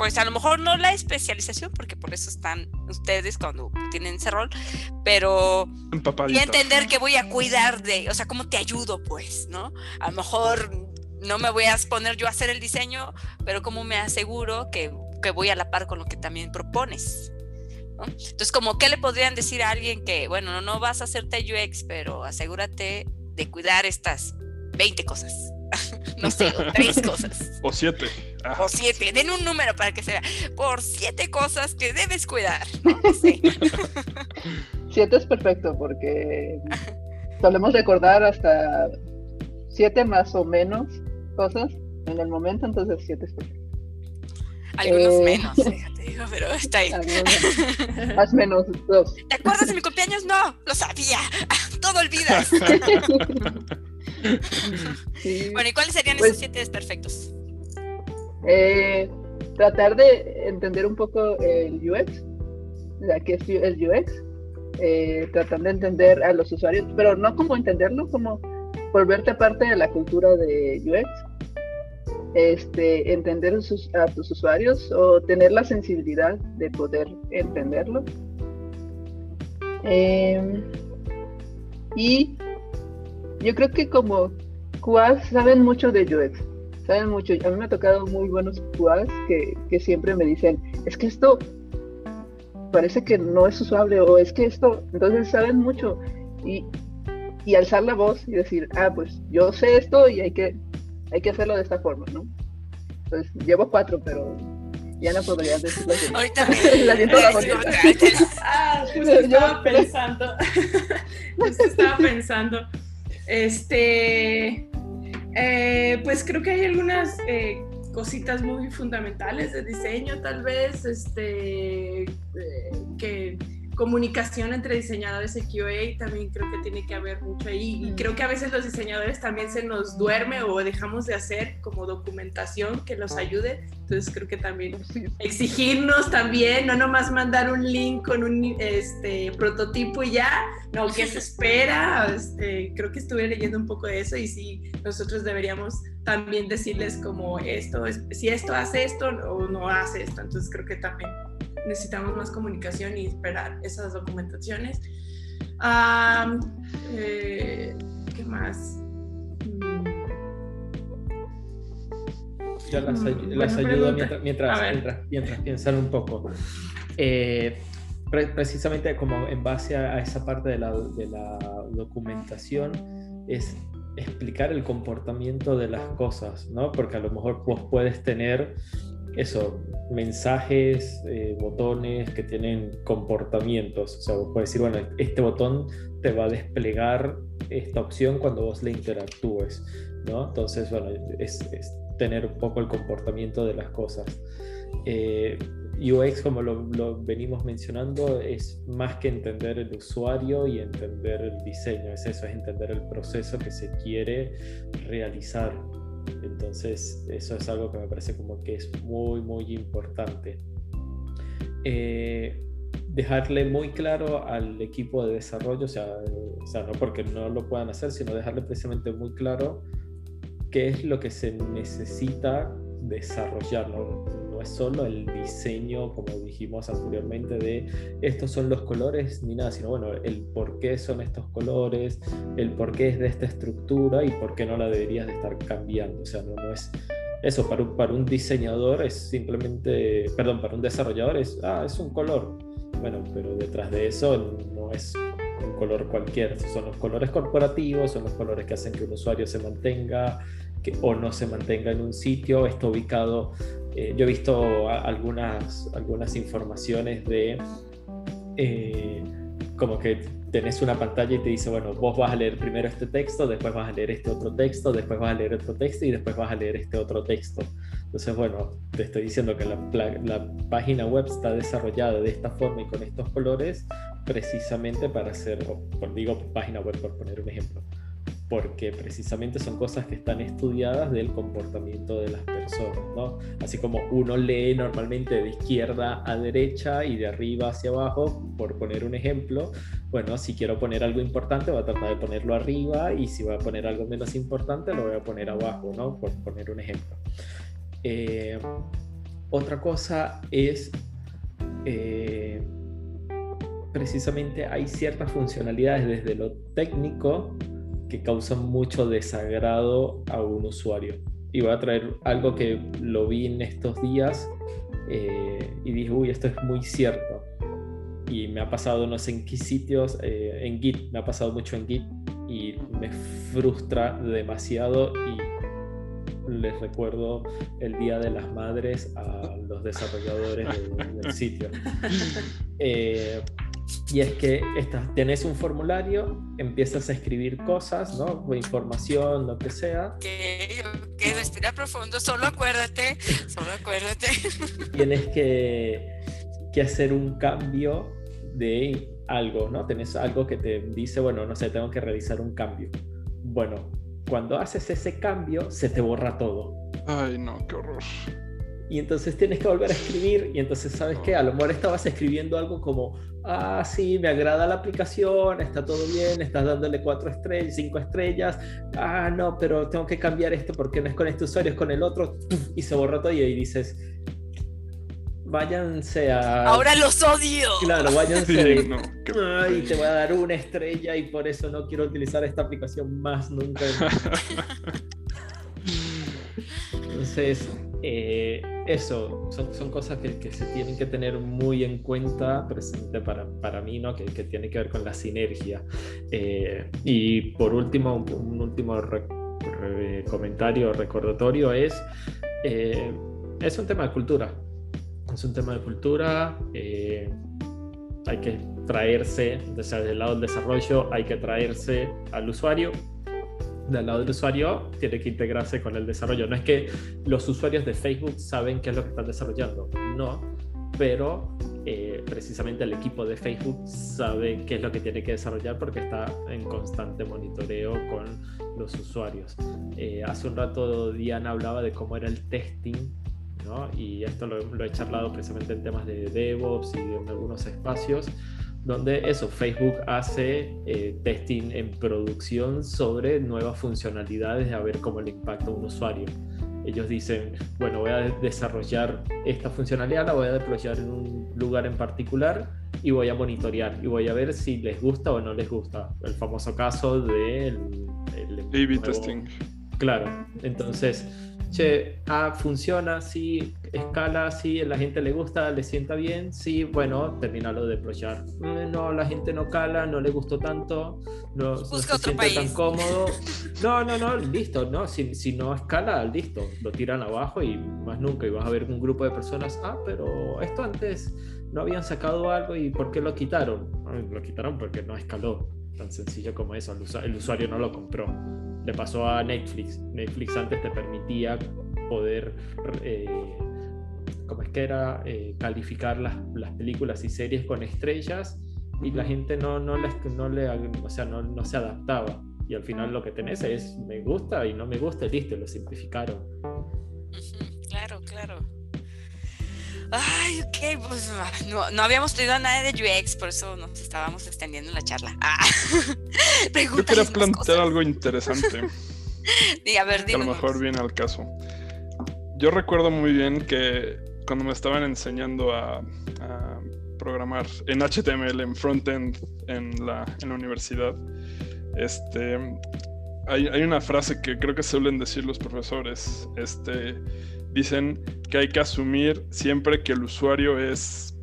pues a lo mejor no la especialización, porque por eso están ustedes cuando tienen ese rol, pero y entender que voy a cuidar de, o sea, cómo te ayudo, pues, ¿no? A lo mejor no me voy a poner yo a hacer el diseño, pero cómo me aseguro que, que voy a la par con lo que también propones. ¿no? Entonces, como, ¿qué le podrían decir a alguien que, bueno, no, no vas a hacerte UX, pero asegúrate de cuidar estas 20 cosas? <laughs> no sé, tres <laughs> cosas. O siete. O siete. Den un número para que sea. Por siete cosas que debes cuidar. <laughs> siete es perfecto porque solemos recordar hasta siete más o menos cosas en el momento, entonces siete es perfecto. Algunos eh, menos, <laughs> fíjate, digo, pero está ahí. más menos dos. ¿Te acuerdas de mi cumpleaños? No, lo sabía. <laughs> Todo olvidas. <laughs> Bueno, ¿y cuáles serían esos pues siete desperfectos? Eh, tratar de entender un poco el UX, qué es el UX, eh, tratar de entender a los usuarios, pero no como entenderlo, como volverte parte de la cultura de UX, este, entender a tus usuarios o tener la sensibilidad de poder entenderlo. Em, y yo creo que como QAs saben mucho de UX, saben mucho. A mí me ha tocado muy buenos QAs que, que siempre me dicen, es que esto parece que no es usable o es que esto, entonces saben mucho. Y, y alzar la voz y decir, ah, pues yo sé esto y hay que, hay que hacerlo de esta forma, ¿no? Entonces, llevo cuatro, pero ya no podría decirlo así. Ahorita <laughs> <laughs> Ah, justo estaba pensando. <laughs> justo estaba pensando. Este, eh, pues creo que hay algunas eh, cositas muy fundamentales de diseño, tal vez, este, eh, que comunicación entre diseñadores y QA también creo que tiene que haber mucho ahí. Y creo que a veces los diseñadores también se nos duerme o dejamos de hacer como documentación que nos ayude. Entonces creo que también exigirnos también, no nomás mandar un link con un este, prototipo y ya, no, ¿qué se espera? Este, creo que estuve leyendo un poco de eso y sí, nosotros deberíamos también decirles como esto, si esto hace esto o no hace esto. Entonces creo que también necesitamos más comunicación y esperar esas documentaciones. Eh, ¿Qué más? Yo las, mm, ayudo mientras, mientras, mientras, piensan un poco. Eh, precisamente como en base a, esa parte de la, de la documentación es explicar el comportamiento de las cosas, ¿no? Porque a lo mejor vos puedes tener eso, mensajes, eh, botones que tienen comportamientos. O sea, vos puedes decir, bueno, este botón te va a desplegar esta opción cuando vos le interactúes, ¿no? Entonces, bueno, es, tener un poco el comportamiento de las cosas. Eh, UX, como lo, lo, venimos mencionando, es más que entender el usuario y entender el diseño, es eso, es entender el proceso que se quiere realizar. Entonces, eso es algo que me parece como que es muy, muy importante. Eh, dejarle muy claro al equipo de desarrollo, o sea, o sea, no porque no lo puedan hacer, sino dejarle precisamente muy claro qué es lo que se necesita desarrollar. ¿no? Es solo el diseño, como dijimos anteriormente, de estos son los colores ni nada, sino bueno, el por qué son estos colores, el por qué es de esta estructura y por qué no la deberías de estar cambiando. O sea, no, no es eso, para un, para un diseñador es simplemente, perdón, para un desarrollador es, ah, es un color. Bueno, pero detrás de eso no es un color cualquiera, son los colores corporativos, son los colores que hacen que un usuario se mantenga que, o no se mantenga en un sitio, está ubicado eh, yo he visto algunas, algunas informaciones de eh, como que tenés una pantalla y te dice, bueno, vos vas a leer primero este texto, después vas a leer este otro texto, después vas a leer otro texto y después vas a leer este otro texto. Entonces, bueno, te estoy diciendo que la, la página web está desarrollada de esta forma y con estos colores precisamente para hacer, por, digo página web por poner un ejemplo, porque precisamente son cosas que están estudiadas del comportamiento de las personas, ¿no? Así como uno lee normalmente de izquierda a derecha y de arriba hacia abajo, por poner un ejemplo, bueno, si quiero poner algo importante voy a tratar de ponerlo arriba y si voy a poner algo menos importante lo voy a poner abajo, ¿no? Por poner un ejemplo. Eh, otra cosa es... Eh, precisamente hay ciertas funcionalidades desde lo técnico que causan mucho desagrado a un usuario. Y voy a traer algo que lo vi en estos días eh, y dije, uy, esto es muy cierto. Y me ha pasado, no sé en qué sitios, eh, en Git, me ha pasado mucho en Git y me frustra demasiado y les recuerdo el Día de las Madres a los desarrolladores del, sitio. <laughs> Eh, y es que estás, tenés un formulario, empiezas a escribir cosas, ¿no? O información, lo que sea. Que, que respira profundo, solo acuérdate, solo acuérdate. <laughs> Tienes que, que hacer un cambio de algo, ¿no? Tenés algo que te dice, bueno, no sé, tengo que realizar un cambio. Bueno, cuando haces ese cambio, se te borra todo. Ay, no, qué horror y entonces tienes que volver a escribir y entonces sabes que a lo mejor estabas escribiendo algo como, ah, sí, me agrada la aplicación, está todo bien, estás dándole cuatro estrellas, cinco estrellas, ah, no, pero tengo que cambiar esto porque no es con este usuario, es con el otro, y se borra todo y ahí dices, váyanse a... Ahora los odio. Claro, <laughs> váyanse. Sí, no, Ay, te voy a dar una estrella y por eso no quiero utilizar esta aplicación más nunca. <laughs> Entonces, eh, eso, son, son cosas que, que, se tienen que tener muy en cuenta presente para, para mí, ¿no? que, que tiene que ver con la sinergia. Eh, y por último, un, último comentario recordatorio es, eh, es un tema de cultura. Es un tema de cultura. hay que traerse, desde el lado del desarrollo, hay que traerse al usuario del lado del usuario tiene que integrarse con el desarrollo. No es que los usuarios de Facebook saben qué es lo que están desarrollando, no, pero eh, precisamente el equipo de Facebook sabe qué es lo que tiene que desarrollar porque está en constante monitoreo con los usuarios. Eh, hace un rato Diana hablaba de cómo era el testing. ¿no? Y esto lo, lo he charlado precisamente en temas de DevOps y en algunos espacios donde eso, Facebook hace eh, testing en producción sobre nuevas funcionalidades a ver cómo le impacta a un usuario. Ellos dicen, bueno, voy a desarrollar esta funcionalidad, la voy a deployar en un lugar en particular y voy a monitorear y voy a ver si les gusta o no les gusta. El famoso caso del... De A-B testing. Claro, entonces che, ah, funciona, sí, escala, sí, la gente le gusta, le sienta bien, sí, bueno, terminalo de deployar. Eh, no, la gente no cala, no le gustó tanto, no, se siente tan cómodo. <laughs> No, no, no, listo, no, si, si no escala, listo, lo tiran abajo y más nunca, y vas a ver un grupo de personas, ah, pero esto antes no habían sacado algo y ¿por qué lo quitaron? Lo quitaron porque no escaló, tan sencillo como eso, el usuario no lo compró le pasó a Netflix. Netflix antes te permitía poder, eh, como es que era, eh, calificar las, las, películas y series con estrellas y la gente no, no, no, le, o sea, no, no, se adaptaba. Y al final lo que tenés es me gusta y no me gusta, listo, lo simplificaron. Claro, claro. Ay, ok, pues ah, no, no, habíamos tenido nada de UX, por eso nos estábamos extendiendo la charla. Ah. <laughs> Yo quería plantear algo interesante. <laughs> a ver, que a lo mejor viene al caso. Yo recuerdo muy bien que cuando me estaban enseñando a, a programar en HTML, en frontend, en la, en la universidad, este, hay, hay, una frase que creo que suelen decir los profesores, este, dicen que hay que asumir siempre que el usuario es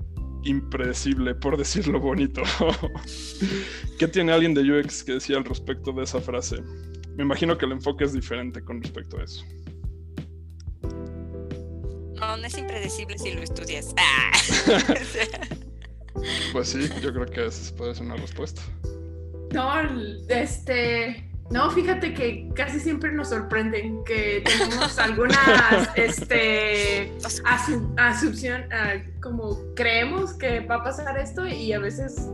impredecible, por decirlo bonito. <laughs> ¿Qué tiene alguien de UX que decía al respecto de esa frase? Me imagino que el enfoque es diferente con respecto a eso. No, no es impredecible si lo estudias. <laughs> <laughs> pues sí, yo creo que esa puede ser una respuesta. No, este, no, fíjate que casi siempre nos sorprenden que tenemos <laughs> algunas este, asunción, ah, como creemos que va a pasar esto y a veces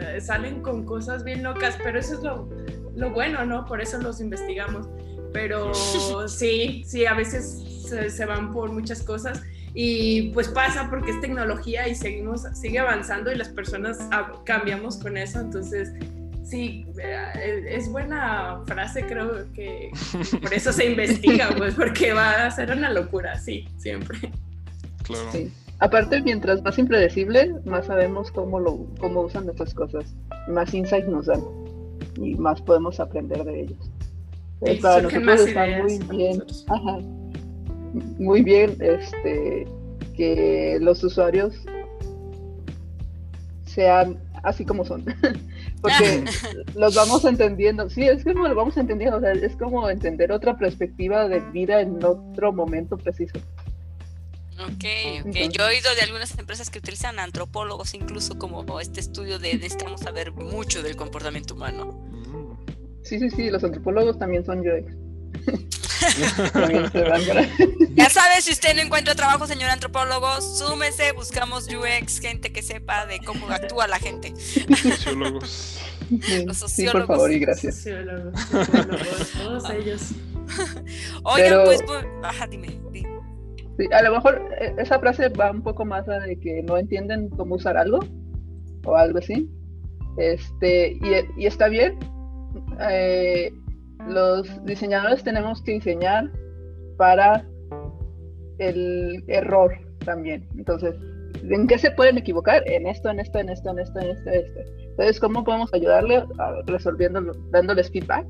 eh, salen con cosas bien locas, pero eso es lo, lo bueno, ¿no? Por eso los investigamos. Pero <laughs> sí, sí, a veces se, van por muchas cosas y pues pasa porque es tecnología y seguimos, sigue avanzando y las personas cambiamos con eso, entonces sí, eh, es buena frase, creo que por eso se investiga, pues porque va a ser una locura, sí, siempre. Claro. Aparte, mientras más impredecible, más sabemos cómo, lo, cómo usan nuestras cosas, más insights nos dan y más podemos aprender de ellos. Sí, para nosotros está muy bien, ajá, muy bien este, que los usuarios sean así como son, <laughs> porque <laughs> los vamos entendiendo, sí, es como lo vamos entendiendo, o sea, es como entender otra perspectiva de vida en otro momento preciso. Ok, ok. Yo he oído de algunas empresas que utilizan antropólogos incluso como este estudio de necesitamos saber mucho del comportamiento humano. Sí, sí, sí, los antropólogos también son UX. <laughs> ya sabes, si usted no encuentra trabajo, señor antropólogo, súmese, buscamos UX, gente que sepa de cómo actúa la gente. Sociólogos. Los sociólogos. Sí, por favor y gracias. Sociólogos, sociólogos todos ellos. <laughs> Oigan, pues, pues, ajá, dime, dime. Sí, a lo mejor eh, esa frase va un poco más a de que no entienden cómo usar algo o algo así. Este, y, y está bien. Eh, los diseñadores tenemos que diseñar para el error también. Entonces, ¿en qué se pueden equivocar? En esto, en esto, en esto, en esto, en esto, en esto. Entonces, ¿cómo podemos ayudarle resolviéndolo, dándoles feedback,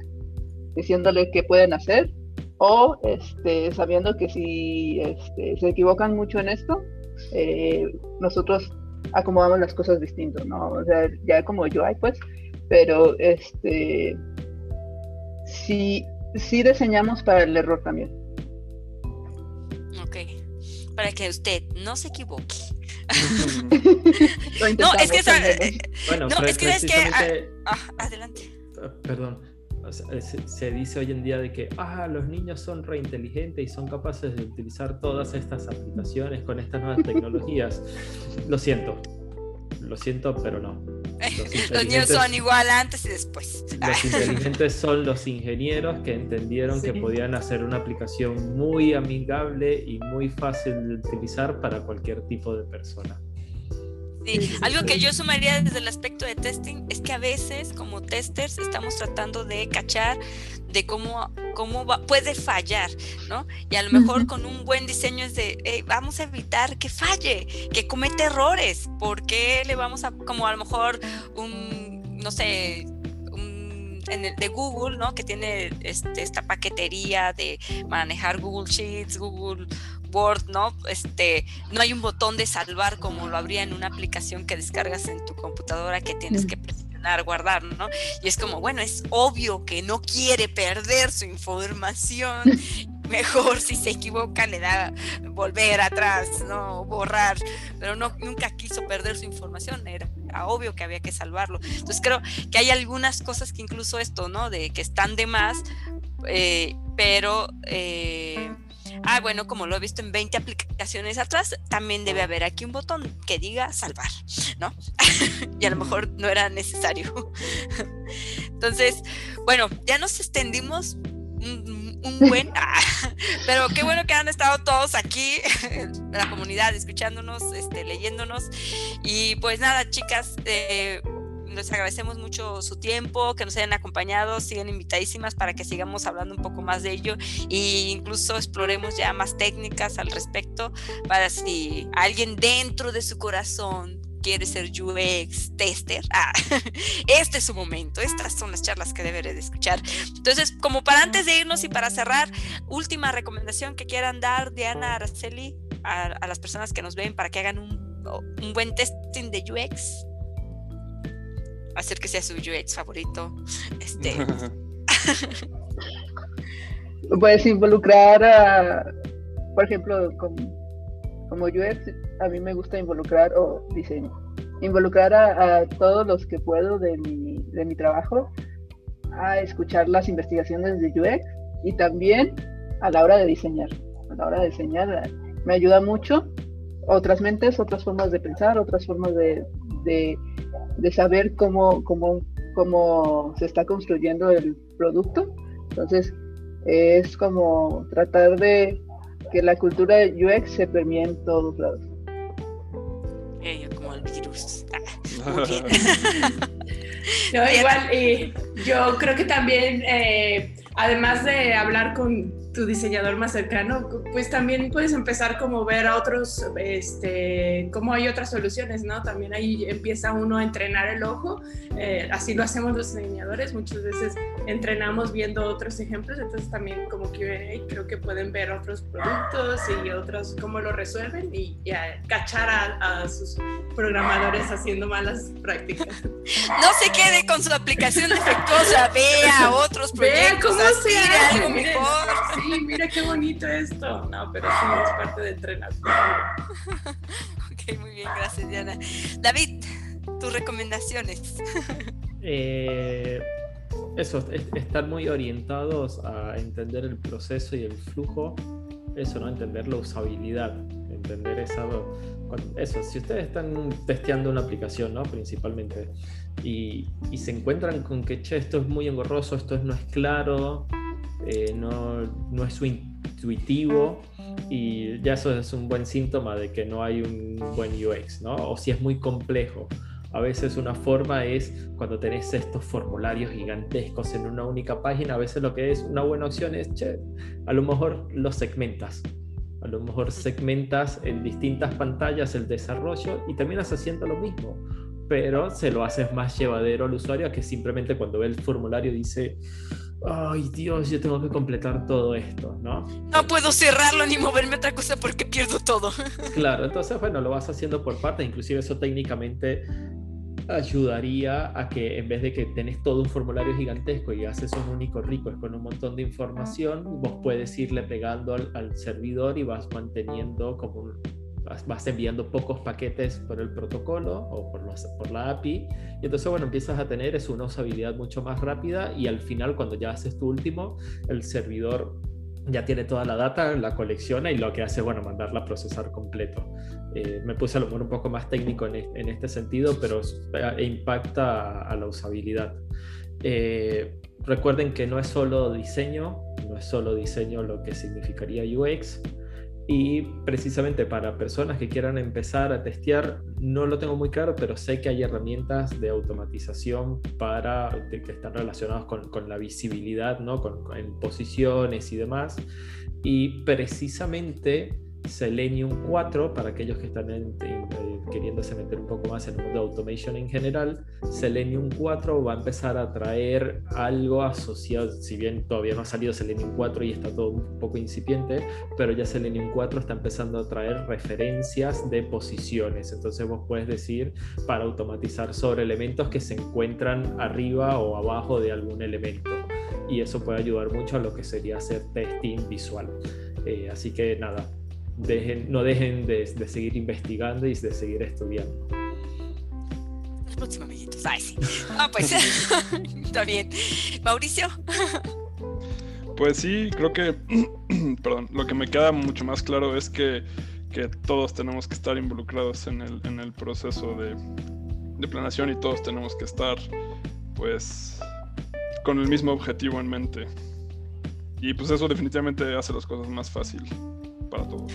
diciéndole qué pueden hacer? O este, sabiendo que si este, se equivocan mucho en esto, eh, nosotros acomodamos las cosas distinto, ¿no? O sea, ya como yo hay, pues, pero este sí, sí diseñamos para el error también. Ok, para que usted no se equivoque. <laughs> no, es que, eh, bueno, no, es que es que ah, adelante. Ah, perdón. se, dice hoy en día de que ah, los niños son reinteligentes y son capaces de utilizar todas estas aplicaciones con estas nuevas tecnologías. Lo siento, lo siento, pero no. <laughs> Los, niños son igual antes y después. Los inteligentes son los ingenieros que entendieron que podían hacer una aplicación muy amigable y muy fácil de utilizar para cualquier tipo de persona. Sí, algo que yo sumaría desde el aspecto de testing es que a veces como testers estamos tratando de cachar de cómo, cómo puede fallar, ¿no? Y a lo mejor con un buen diseño es de, vamos a evitar que falle, que cometa errores, porque le vamos a, como a lo mejor un, no sé, en el de Google, ¿no? Que tiene este, esta paquetería de manejar Google Sheets, Google Word, ¿no? Este, no hay un botón de salvar como lo habría en una aplicación que descargas en tu computadora que tienes que presionar, guardar, ¿no? Y es como, bueno, es obvio que no quiere perder su información. <laughs> Mejor si se equivoca le da volver atrás, ¿no? Borrar, pero no, nunca quiso perder su información, era obvio que había que salvarlo. Entonces creo que hay algunas cosas que incluso esto, ¿no? De que están de más, eh, pero... Eh, ah, bueno, como lo he visto en 20 aplicaciones atrás, también debe haber aquí un botón que diga salvar, ¿no? <laughs> y a lo mejor no era necesario. Entonces, bueno, ya nos extendimos un, buen, <laughs> pero qué bueno que han estado todos aquí, en <laughs> la comunidad, escuchándonos, este, leyéndonos. Y pues nada, chicas, eh, les agradecemos mucho su tiempo, que nos hayan acompañado, siguen invitadísimas para que sigamos hablando un poco más de ello e incluso exploremos ya más técnicas al respecto para si alguien dentro de su corazón quiere ser UX tester, <laughs> ah, este es su momento, estas son las charlas que deberé de escuchar. Entonces, como para antes de irnos y para cerrar, última recomendación que quieran dar, Diana Araceli, a, las personas que nos ven para que hagan un, un buen testing de UX hacer que sea su UX favorito. Este. <laughs> Puedes involucrar a, por ejemplo, como, como UX, a mí me gusta involucrar o diseño, involucrar a, todos los que puedo de mi, de mi trabajo a escuchar las investigaciones de UX y también a la hora de diseñar. A la hora de diseñar me ayuda mucho otras mentes, otras formas de pensar, otras formas de, saber cómo, cómo cómo se está construyendo el producto. Entonces, es como tratar de que la cultura de UX se permee en todos lados. como el virus. <laughs> Ah, <laughs> igual, eh, yo creo que también, eh, además de hablar con tu diseñador más cercano, pues también puedes empezar como ver a otros, este, cómo hay otras soluciones, ¿no? También ahí empieza uno a entrenar el ojo, eh, así lo hacemos los diseñadores, muchas veces entrenamos viendo otros ejemplos, entonces también como que creo que pueden ver otros productos y otros cómo lo resuelven y, cachar a, a, sus programadores haciendo malas prácticas. No se quede con su aplicación defectuosa, vea <laughs> otros proyectos, vea cómo se hace, algo mejor mira qué bonito esto. No, pero sí es parte de entrenamiento. <laughs> ok, muy bien, gracias Diana. David, tus recomendaciones. Eh, eso, estar muy orientados a entender el proceso y el flujo, eso, ¿no? Entender la usabilidad, entender esa... Eso, si ustedes están testeando una aplicación, ¿no? Principalmente, y, y se encuentran con que, che, esto es muy engorroso, esto no es claro, eh, no, no, es intuitivo y ya eso es un buen síntoma de que no hay un buen UX, ¿no? O si es muy complejo. A veces una forma es cuando tenés estos formularios gigantescos en una única página, a veces lo que es una buena opción es, che, a lo mejor los segmentas. A lo mejor segmentas en distintas pantallas el desarrollo y terminas haciendo lo mismo, pero se lo haces más llevadero al usuario a que simplemente cuando ve el formulario dice, ay Dios, yo tengo que completar todo esto, ¿no? No puedo cerrarlo ni moverme otra cosa porque pierdo todo. <laughs> Claro, entonces bueno, lo vas haciendo por partes, inclusive eso técnicamente ayudaría a que en vez de que tenés todo un formulario gigantesco y haces un único rico con un montón de información, vos puedes irle pegando al, al servidor y vas manteniendo como un, vas enviando pocos paquetes por el protocolo o por, por la API y entonces bueno empiezas a tener es una usabilidad mucho más rápida y al final cuando ya haces tu último el servidor ya tiene toda la data, la colecciona y lo que hace, bueno, mandarla a procesar completo. Eh, me puse a lo mejor un poco más técnico en, este sentido, pero eh, impacta a, la usabilidad. Eh, recuerden que no es solo diseño, no es solo diseño lo que significaría UX, y precisamente para personas que quieran empezar a testear, no lo tengo muy claro, pero sé que hay herramientas de automatización para que están relacionadas con, con la visibilidad, ¿no? con, en posiciones y demás. Y precisamente Selenium 4, para aquellos que están en, queriéndose meter un poco más en el mundo de automation en general, Selenium 4 va a empezar a traer algo asociado, si bien todavía no ha salido Selenium 4 y está todo un poco incipiente, pero ya Selenium 4 está empezando a traer referencias de posiciones. Entonces vos puedes decir para automatizar sobre elementos que se encuentran arriba o abajo de algún elemento. Y eso puede ayudar mucho a lo que sería hacer testing visual. Eh, así que nada, no dejen de, seguir investigando y de seguir estudiando. El próximo amiguitos. Ay, sí. Ah, pues <laughs> está bien. Mauricio. Pues sí, creo que, <clears throat> perdón, lo que me queda mucho más claro es que, que todos tenemos que estar involucrados en el, en el proceso de, de planeación y todos tenemos que estar, pues, con el mismo objetivo en mente. Y pues eso definitivamente hace las cosas más fácil para todos.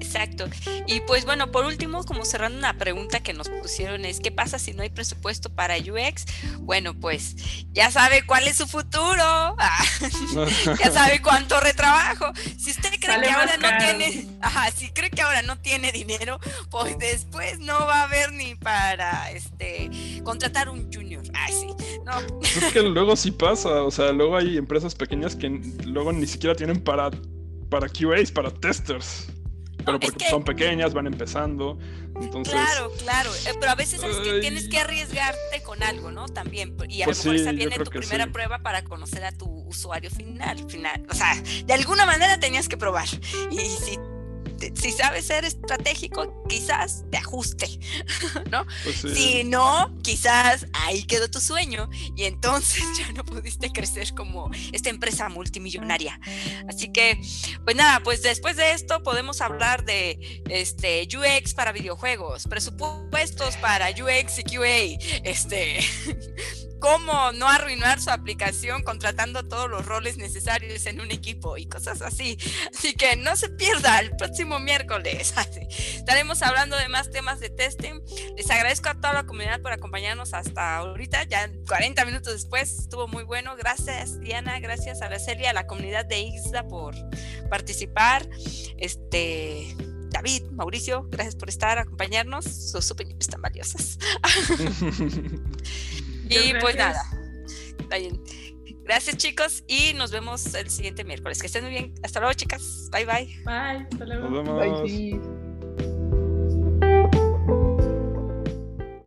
exacto. Y pues bueno, por último, como cerrando una pregunta que nos pusieron es, ¿qué pasa si no hay presupuesto para UX? Bueno, pues ya sabe cuál es su futuro, <laughs> ya sabe cuánto retrabajo. Si usted cree que ahora no tiene, ajá, si cree que ahora no tiene dinero, pues después no va a haber ni para este contratar un junior. Ay, sí, no. Es que luego sí pasa, o sea, luego hay empresas pequeñas que luego ni siquiera tienen para para QAs, para testers. Pero porque son pequeñas, van empezando. Entonces, claro, claro. Eh, pero a veces es que tienes que arriesgarte con algo, ¿no? También. Y a lo pues mejor esa viene tu primera prueba para conocer a tu usuario final, final. O sea, de alguna manera tenías que probar. Y si si sabes ser estratégico, quizás te ajuste, <laughs> ¿no? Pues si no, quizás ahí quedó tu sueño y entonces <laughs> ya no pudiste crecer como esta empresa multimillonaria. Así que, pues nada, pues después de esto podemos hablar de este UX para videojuegos, presupuestos para UX y QA, este <laughs> cómo no arruinar su aplicación contratando todos los roles necesarios en un equipo y cosas así. Así que no se pierda el próximo miércoles. <laughs> Estaremos hablando de más temas de testing. Les agradezco a toda la comunidad por acompañarnos hasta ahorita, ya 40 minutos después. Estuvo muy bueno. Gracias, Diana. Gracias a la Celia, a la comunidad de ISDA por participar. Este. David, Mauricio, gracias por estar, acompañarnos. Sus opiniones tan valiosas. <laughs> <laughs> y pues nada. Está bien. Gracias chicos y nos vemos el siguiente miércoles. Que estén muy bien. Hasta luego chicas. Bye bye. Bye. Hasta luego. Nos vemos. Bye.